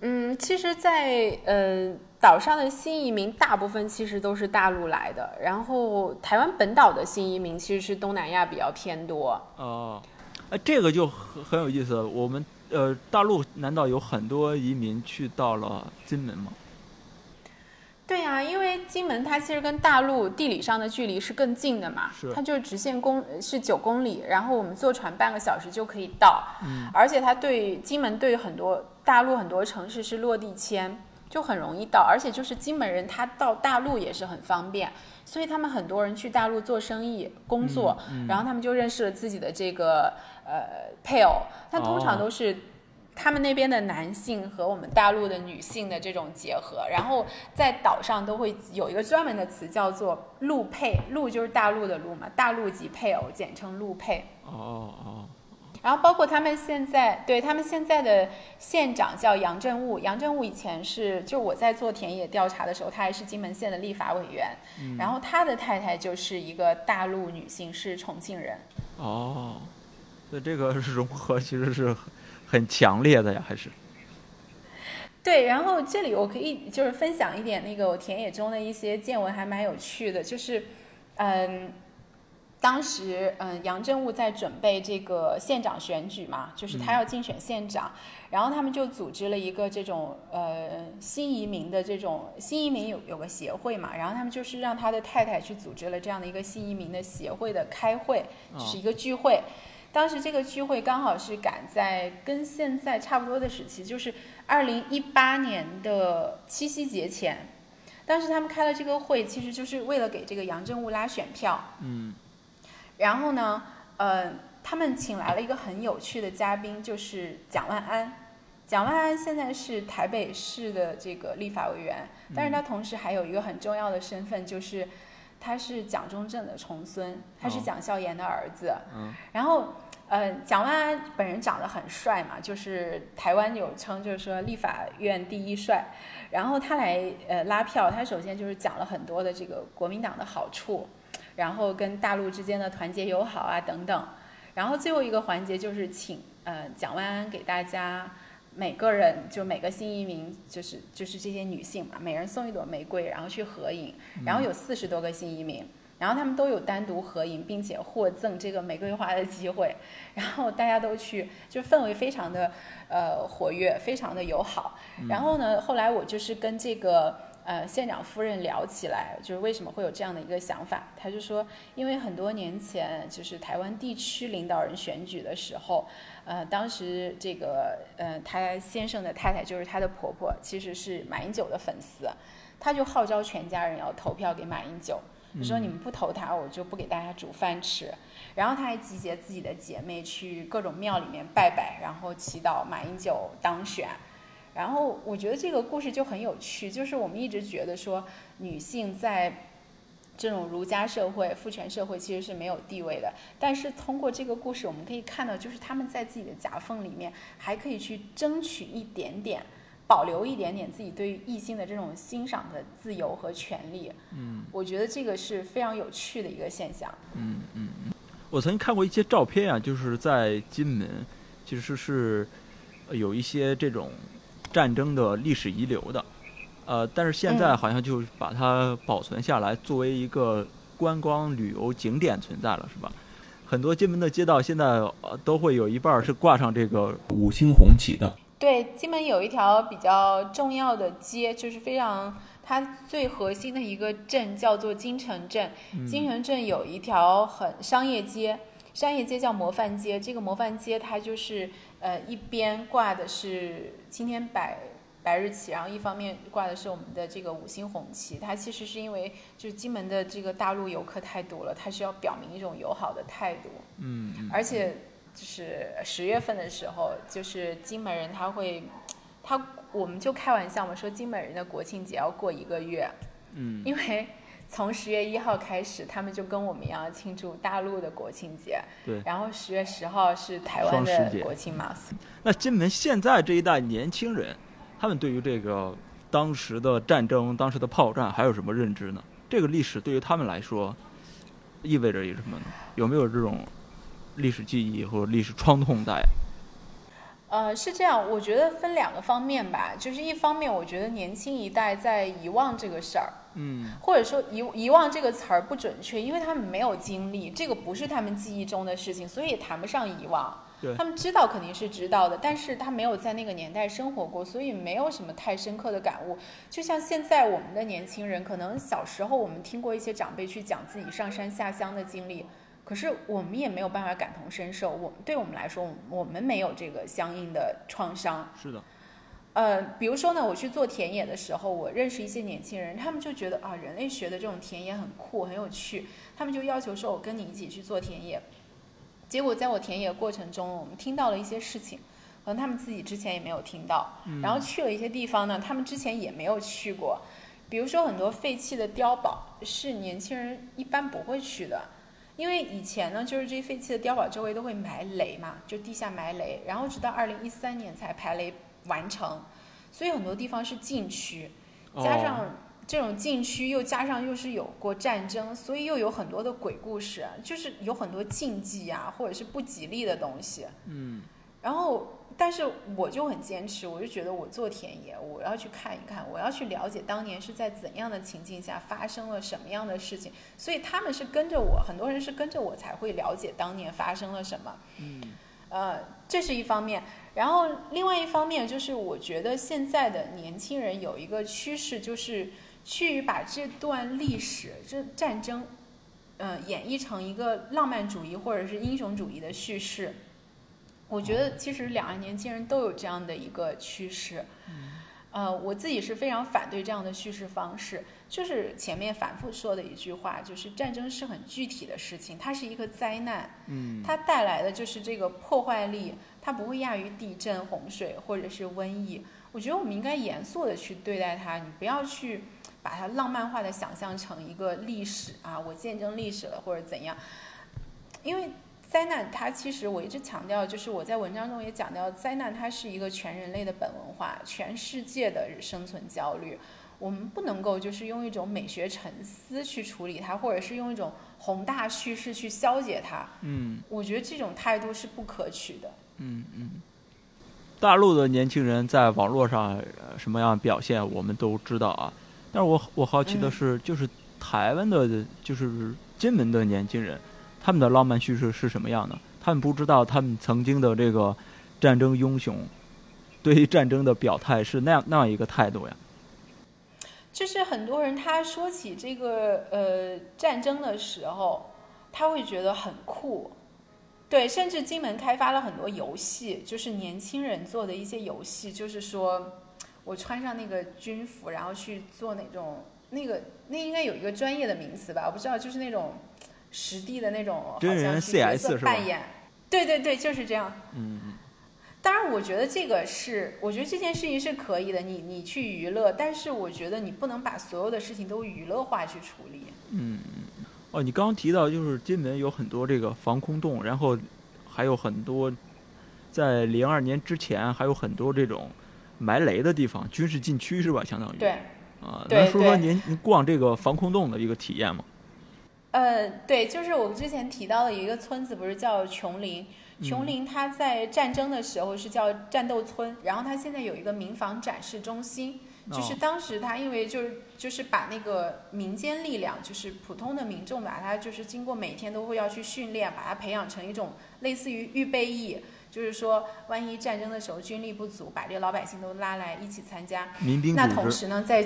嗯，其实在，呃岛上的新移民大部分其实都是大陆来的，然后台湾本岛的新移民其实是东南亚比较偏多。哦，呃，这个就很很有意思。我们呃，大陆难道有很多移民去到了金门吗？对呀、因为金门它其实跟大陆地理上的距离是更近的嘛，它就直线公是九公里，然后我们坐船半个小时就可以到，嗯，而且它对金门对很多大陆很多城市是落地签，就很容易到，而且就是金门人他到大陆也是很方便，所以他们很多人去大陆做生意、工作，然后他们就认识了自己的这个呃配偶，他通常哦。都是。他们那边的男性和我们大陆的女性的这种结合，然后在岛上都会有一个专门的词叫做“陆配”，陆就是大陆的陆嘛，大陆籍配偶简称陆配。哦哦，然后包括他们现在，对他们现在的县长叫杨振武，杨振武以前是就我在做田野调查的时候，他还是金门县的立法委员，嗯然后他的太太就是一个大陆女性，是重庆人。哦，所以这个融合其实是很很强烈的呀，还是？对，然后这里我可以就是分享一点那个我田野中的一些见闻，还蛮有趣的，就是，嗯，当时，嗯，杨振武在准备这个县长选举嘛，就是他要竞选县长，然后他们就组织了一个这种呃新移民的这种新移民有有个协会嘛，然后他们就是让他的太太去组织了这样的一个新移民的协会的开会，就是一个聚会。当时这个聚会刚好是赶在跟现在差不多的时期，就是二零一八年的七夕节前。当时他们开了这个会，其实就是为了给这个杨振武拉选票。嗯。然后呢，呃，他们请来了一个很有趣的嘉宾，就是蒋万安。蒋万安现在是台北市的这个立法委员，但是他同时还有一个很重要的身份，就是他是蒋中正的重孙，他是蒋孝严的儿子。嗯。然后，呃，蒋万安本人长得很帅嘛，就是台湾有称，就是说立法院第一帅。然后他来呃拉票，他首先就是讲了很多的这个国民党的好处。然后跟大陆之间的团结友好啊等等，然后最后一个环节就是请呃蒋万安给大家每个人就每个新移民就是就是这些女性嘛，每人送一朵玫瑰，然后去合影，然后有四十多个新移民，然后他们都有单独合影，并且获赠这个玫瑰花的机会，然后大家都去，就氛围非常的呃活跃，非常的友好。然后呢，后来我就是跟这个。呃，县长夫人聊起来，就是为什么会有这样的一个想法？他就说，因为很多年前，就是台湾地区领导人选举的时候，呃，当时这个呃，他先生的太太就是他的婆婆，其实是马英九的粉丝，他就号召全家人要投票给马英九，就说你们不投他，我就不给大家煮饭吃。然后他还集结自己的姐妹去各种庙里面拜拜，然后祈祷马英九当选。然后我觉得这个故事就很有趣，就是我们一直觉得说女性在这种儒家社会、父权社会其实是没有地位的，但是通过这个故事，我们可以看到，就是他们在自己的夹缝里面还可以去争取一点点，保留一点点自己对于异性的这种欣赏的自由和权利。嗯，我觉得这个是非常有趣的一个现象。嗯嗯嗯，我曾经看过一些照片啊，就是在金门，其实是有一些这种。战争的历史遗留的，呃，但是现在好像就把它保存下来，作为一个观光旅游景点存在了，是吧？很多金门的街道现在都会有一半是挂上这个五星红旗的。对，金门有一条比较重要的街，就是非常它最核心的一个镇，叫做金城镇。金城镇有一条很商业街，商业街叫模范街。这个模范街它就是。呃，一边挂的是青天白白日旗，然后一方面挂的是我们的这个五星红旗。它其实是因为就是金门的这个大陆游客太多了，它是要表明一种友好的态度。嗯，而且就是十月份的时候，就是金门人他会，他我们就开玩笑嘛，说金门人的国庆节要过一个月。嗯，因为。从十月一号开始，他们就跟我们一样庆祝大陆的国庆节。对，然后十月十号是台湾的国庆嘛。那金门现在这一代年轻人，他们对于这个当时的战争、当时的炮战还有什么认知呢？这个历史对于他们来说意味着一什么呢？有没有这种历史记忆或历史创痛在？呃，是这样，我觉得分两个方面吧。就是一方面，我觉得年轻一代在遗忘这个事儿。嗯，或者说遗遗忘这个词儿不准确，因为他们没有经历，这个不是他们记忆中的事情，所以也谈不上遗忘。对，他们知道肯定是知道的，但是他没有在那个年代生活过，所以没有什么太深刻的感悟。就像现在我们的年轻人，可能小时候我们听过一些长辈去讲自己上山下乡的经历，可是我们也没有办法感同身受。我们对我们来说，我们没有这个相应的创伤。是的。呃，比如说呢，我去做田野的时候，我认识一些年轻人，他们就觉得啊，人类学的这种田野很酷，很有趣，他们就要求说，我跟你一起去做田野。结果在我田野过程中，我们听到了一些事情，可能他们自己之前也没有听到。然后去了一些地方呢，他们之前也没有去过。比如说很多废弃的碉堡是年轻人一般不会去的，因为以前呢，就是这些废弃的碉堡周围都会埋雷嘛，就地下埋雷，然后直到二零一三年才排雷。完成，所以很多地方是禁区，加上这种禁区，又加上又是有过战争，所以又有很多的鬼故事，就是有很多禁忌啊，或者是不吉利的东西。嗯，然后，但是我就很坚持，我就觉得我做田野，我要去看一看，我要去了解当年是在怎样的情境下发生了什么样的事情。所以他们是跟着我，很多人是跟着我才会了解当年发生了什么。嗯，呃，这是一方面。然后另外一方面就是，我觉得现在的年轻人有一个趋势，就是去把这段历史、这战争，呃，演绎成一个浪漫主义或者是英雄主义的叙事。我觉得其实两岸年轻人都有这样的一个趋势，呃，我自己是非常反对这样的叙事方式。就是前面反复说的一句话，就是战争是很具体的事情，它是一个灾难，嗯，它带来的就是这个破坏力，它不会亚于地震、洪水或者是瘟疫。我觉得我们应该严肃的去对待它，你不要去把它浪漫化的想象成一个历史啊，我见证历史了或者怎样，因为。灾难，它其实我一直强调，就是我在文章中也讲到，灾难它是一个全人类的本文化，全世界的生存焦虑。我们不能够就是用一种美学沉思去处理它，或者是用一种宏大叙事去消解它。嗯，我觉得这种态度是不可取的。嗯嗯。大陆的年轻人在网络上什么样表现，我们都知道啊。但是我我好奇的是，就是台湾的，就是金门的年轻人。他们的浪漫叙事是什么样的？他们不知道，他们曾经的这个战争英雄，对于战争的表态是那样那样一个态度呀。就是很多人他说起这个呃战争的时候，他会觉得很酷，对，甚至金门开发了很多游戏，就是年轻人做的一些游戏，就是说我穿上那个军服，然后去做那种那个那应该有一个专业的名词吧，我不知道，就是那种。实地的那种，真人 CS 扮演，对对对，就是这样。嗯嗯。当然，我觉得这个是，我觉得这件事情是可以的。你你去娱乐，但是我觉得你不能把所有的事情都娱乐化去处理。嗯嗯。哦，你刚刚提到就是金门有很多这个防空洞，然后还有很多在零二年之前还有很多这种埋雷的地方，军事禁区是吧？相当于。对。啊，能说说您您逛这个防空洞的一个体验吗？呃，对，就是我们之前提到的一个村子，不是叫琼林？琼林它在战争的时候是叫战斗村，然后它现在有一个民防展示中心，就是当时它因为就是就是把那个民间力量，就是普通的民众把它就是经过每天都会要去训练，把它培养成一种类似于预备役，就是说万一战争的时候军力不足，把这个老百姓都拉来一起参加。民兵那同时呢，在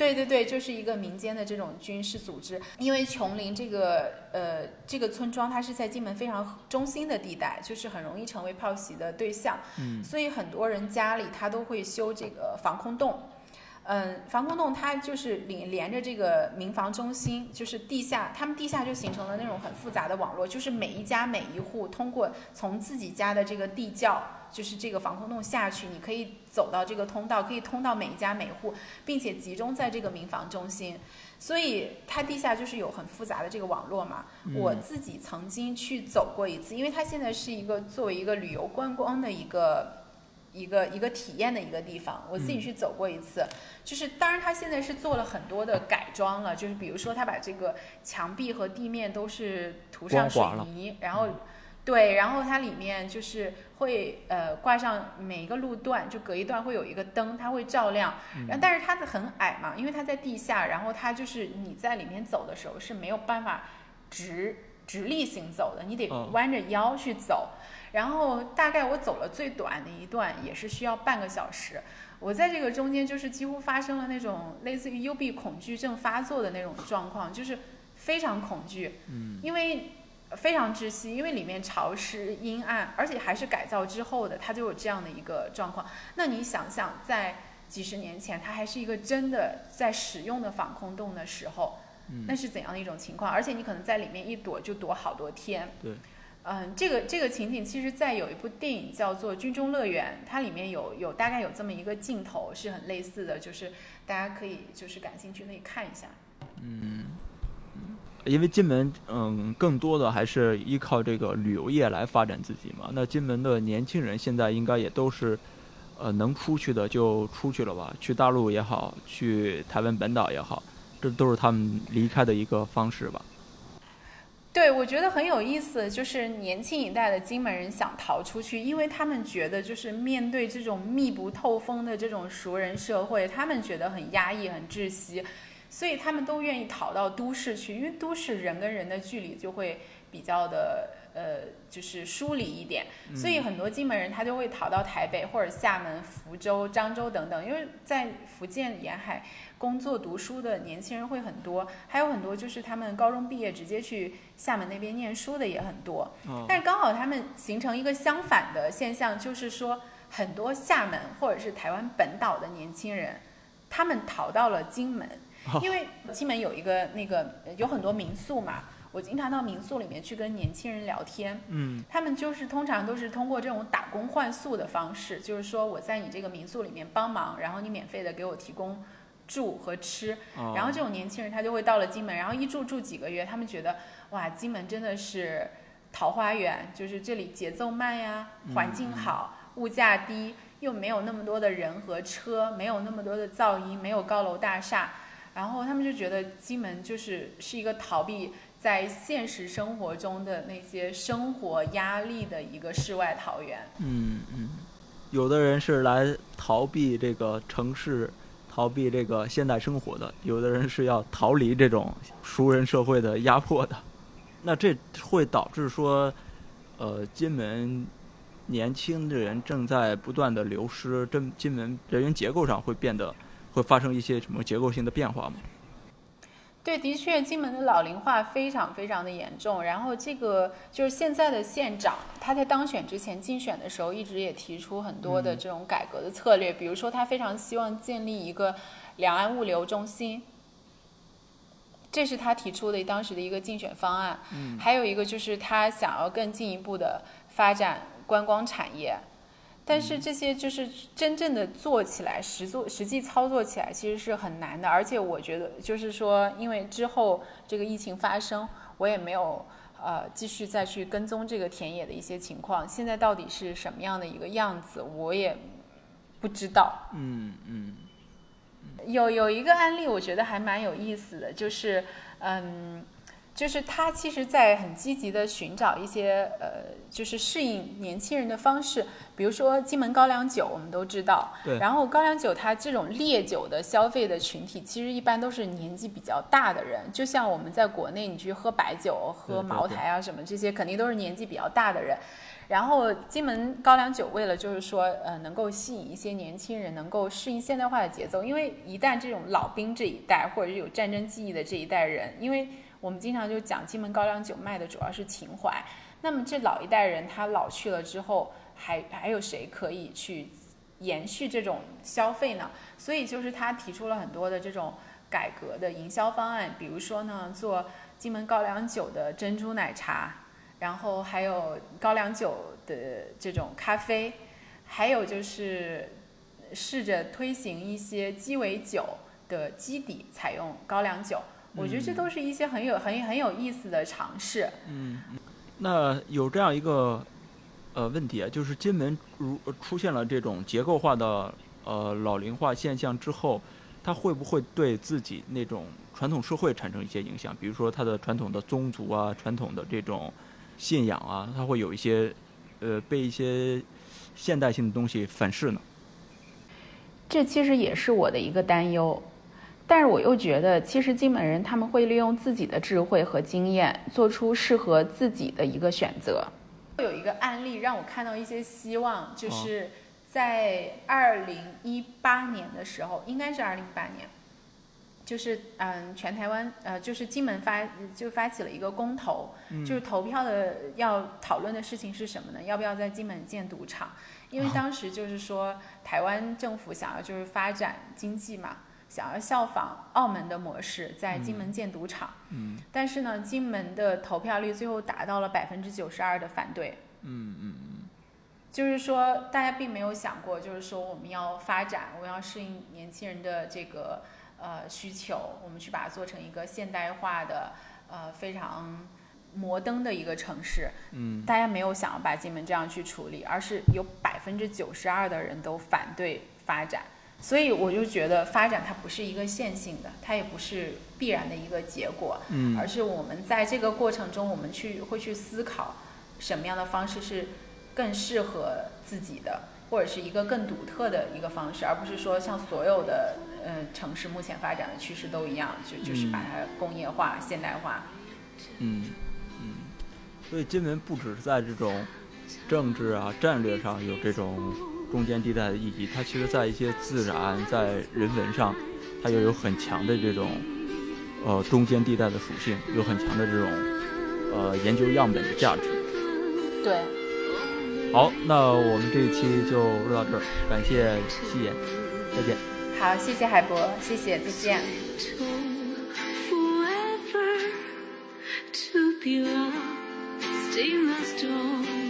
对对对，就是一个民间的这种军事组织。因为琼林这个呃这个村庄，它是在金门非常中心的地带，就是很容易成为炮袭的对象。嗯，所以很多人家里他都会修这个防空洞。嗯，防空洞它就是连连着这个民房中心，就是地下，他们地下就形成了那种很复杂的网络，就是每一家每一户通过从自己家的这个地窖，就是这个防空洞下去，你可以走到这个通道，可以通到每一家每户，并且集中在这个民房中心，所以它地下就是有很复杂的这个网络嘛。我自己曾经去走过一次，因为它现在是一个作为一个旅游观光的一个。一个一个体验的一个地方，我自己去走过一次，就是当然它现在是做了很多的改装了，就是比如说它把这个墙壁和地面都是涂上水泥，然后对，然后它里面就是会呃挂上每一个路段，就隔一段会有一个灯，它会照亮，然后但是它的很矮嘛，因为它在地下，然后它就是你在里面走的时候是没有办法直直立行走的，你得弯着腰去走。然后大概我走了最短的一段也是需要半个小时，我在这个中间就是几乎发生了那种类似于幽闭恐惧症发作的那种状况，就是非常恐惧，嗯，因为非常窒息，因为里面潮湿阴暗，而且还是改造之后的，它就有这样的一个状况。那你想想，在几十年前，它还是一个真的在使用的防空洞的时候，那是怎样的一种情况？而且你可能在里面一躲就躲好多天，对。嗯，这个这个情景，其实在有一部电影叫做《军中乐园》，它里面有有大概有这么一个镜头，是很类似的，就是大家可以就是感兴趣可以看一下。嗯，因为金门嗯更多的还是依靠这个旅游业来发展自己嘛。那金门的年轻人现在应该也都是呃能出去的就出去了吧，去大陆也好，去台湾本岛也好，这都是他们离开的一个方式吧。对，我觉得很有意思，就是年轻一代的金门人想逃出去，因为他们觉得就是面对这种密不透风的这种熟人社会，他们觉得很压抑、很窒息，所以他们都愿意逃到都市去，因为都市人跟人的距离就会比较的。呃，就是疏离一点，所以很多金门人他就会逃到台北或者厦门、福州、漳州等等，因为在福建沿海工作读书的年轻人会很多，还有很多就是他们高中毕业直接去厦门那边念书的也很多。但是刚好他们形成一个相反的现象，就是说很多厦门或者是台湾本岛的年轻人，他们逃到了金门，因为金门有一个那个有很多民宿嘛。我经常到民宿里面去跟年轻人聊天，嗯，他们就是通常都是通过这种打工换宿的方式，就是说我在你这个民宿里面帮忙，然后你免费的给我提供住和吃，然后这种年轻人他就会到了金门，然后一住住几个月，他们觉得哇，金门真的是桃花源，就是这里节奏慢呀，环境好，物价低，又没有那么多的人和车，没有那么多的噪音，没有高楼大厦，然后他们就觉得金门就是是一个逃避。在现实生活中的那些生活压力的一个世外桃源。嗯嗯，有的人是来逃避这个城市、逃避这个现代生活的；有的人是要逃离这种熟人社会的压迫的。那这会导致说，呃，金门年轻的人正在不断的流失，这金门人员结构上会变得会发生一些什么结构性的变化吗？对，的确，金门的老龄化非常非常的严重。然后，这个就是现在的县长，他在当选之前竞选的时候，一直也提出很多的这种改革的策略。比如说，他非常希望建立一个两岸物流中心，这是他提出的当时的一个竞选方案。嗯，还有一个就是他想要更进一步的发展观光产业。但是这些就是真正的做起来，实做实际操作起来其实是很难的。而且我觉得，就是说，因为之后这个疫情发生，我也没有呃继续再去跟踪这个田野的一些情况。现在到底是什么样的一个样子，我也不知道。嗯嗯。有有一个案例，我觉得还蛮有意思的，就是嗯。就是他其实，在很积极的寻找一些呃，就是适应年轻人的方式，比如说金门高粱酒，我们都知道。对。然后高粱酒它这种烈酒的消费的群体，其实一般都是年纪比较大的人。就像我们在国内，你去喝白酒、喝茅台啊什么这些，肯定都是年纪比较大的人。然后金门高粱酒为了就是说，呃，能够吸引一些年轻人，能够适应现代化的节奏，因为一旦这种老兵这一代，或者是有战争记忆的这一代人，因为。我们经常就讲金门高粱酒卖的主要是情怀，那么这老一代人他老去了之后，还还有谁可以去延续这种消费呢？所以就是他提出了很多的这种改革的营销方案，比如说呢，做金门高粱酒的珍珠奶茶，然后还有高粱酒的这种咖啡，还有就是试着推行一些鸡尾酒的基底采用高粱酒。我觉得这都是一些很有很很有意思的尝试。嗯，那有这样一个呃问题啊，就是金门如出现了这种结构化的呃老龄化现象之后，它会不会对自己那种传统社会产生一些影响？比如说它的传统的宗族啊、传统的这种信仰啊，它会有一些呃被一些现代性的东西反噬呢？这其实也是我的一个担忧。但是我又觉得，其实金门人他们会利用自己的智慧和经验，做出适合自己的一个选择。有一个案例让我看到一些希望，就是在二零一八年的时候，应该是二零一八年，就是嗯，全台湾呃，就是金门发就发起了一个公投，就是投票的要讨论的事情是什么呢？要不要在金门建赌场？因为当时就是说，台湾政府想要就是发展经济嘛。想要效仿澳门的模式，在金门建赌场，嗯，但是呢，金门的投票率最后达到了百分之九十二的反对，嗯嗯嗯，就是说大家并没有想过，就是说我们要发展，我们要适应年轻人的这个呃需求，我们去把它做成一个现代化的呃非常摩登的一个城市，嗯，大家没有想要把金门这样去处理，而是有百分之九十二的人都反对发展。所以我就觉得发展它不是一个线性的，它也不是必然的一个结果，嗯。而是我们在这个过程中，我们去会去思考什么样的方式是更适合自己的，或者是一个更独特的一个方式，而不是说像所有的呃城市目前发展的趋势都一样，就就是把它工业化、现代化。嗯嗯，所以金门不只是在这种政治啊、战略上有这种中间地带的意义，它其实在一些自然、在人文上，它又有很强的这种呃中间地带的属性，有很强的这种呃研究样本的价值。对，好，那我们这一期就录到这儿，感谢夕颜，再见。好，谢谢海博，谢谢，再见。forever to be lost in the storm.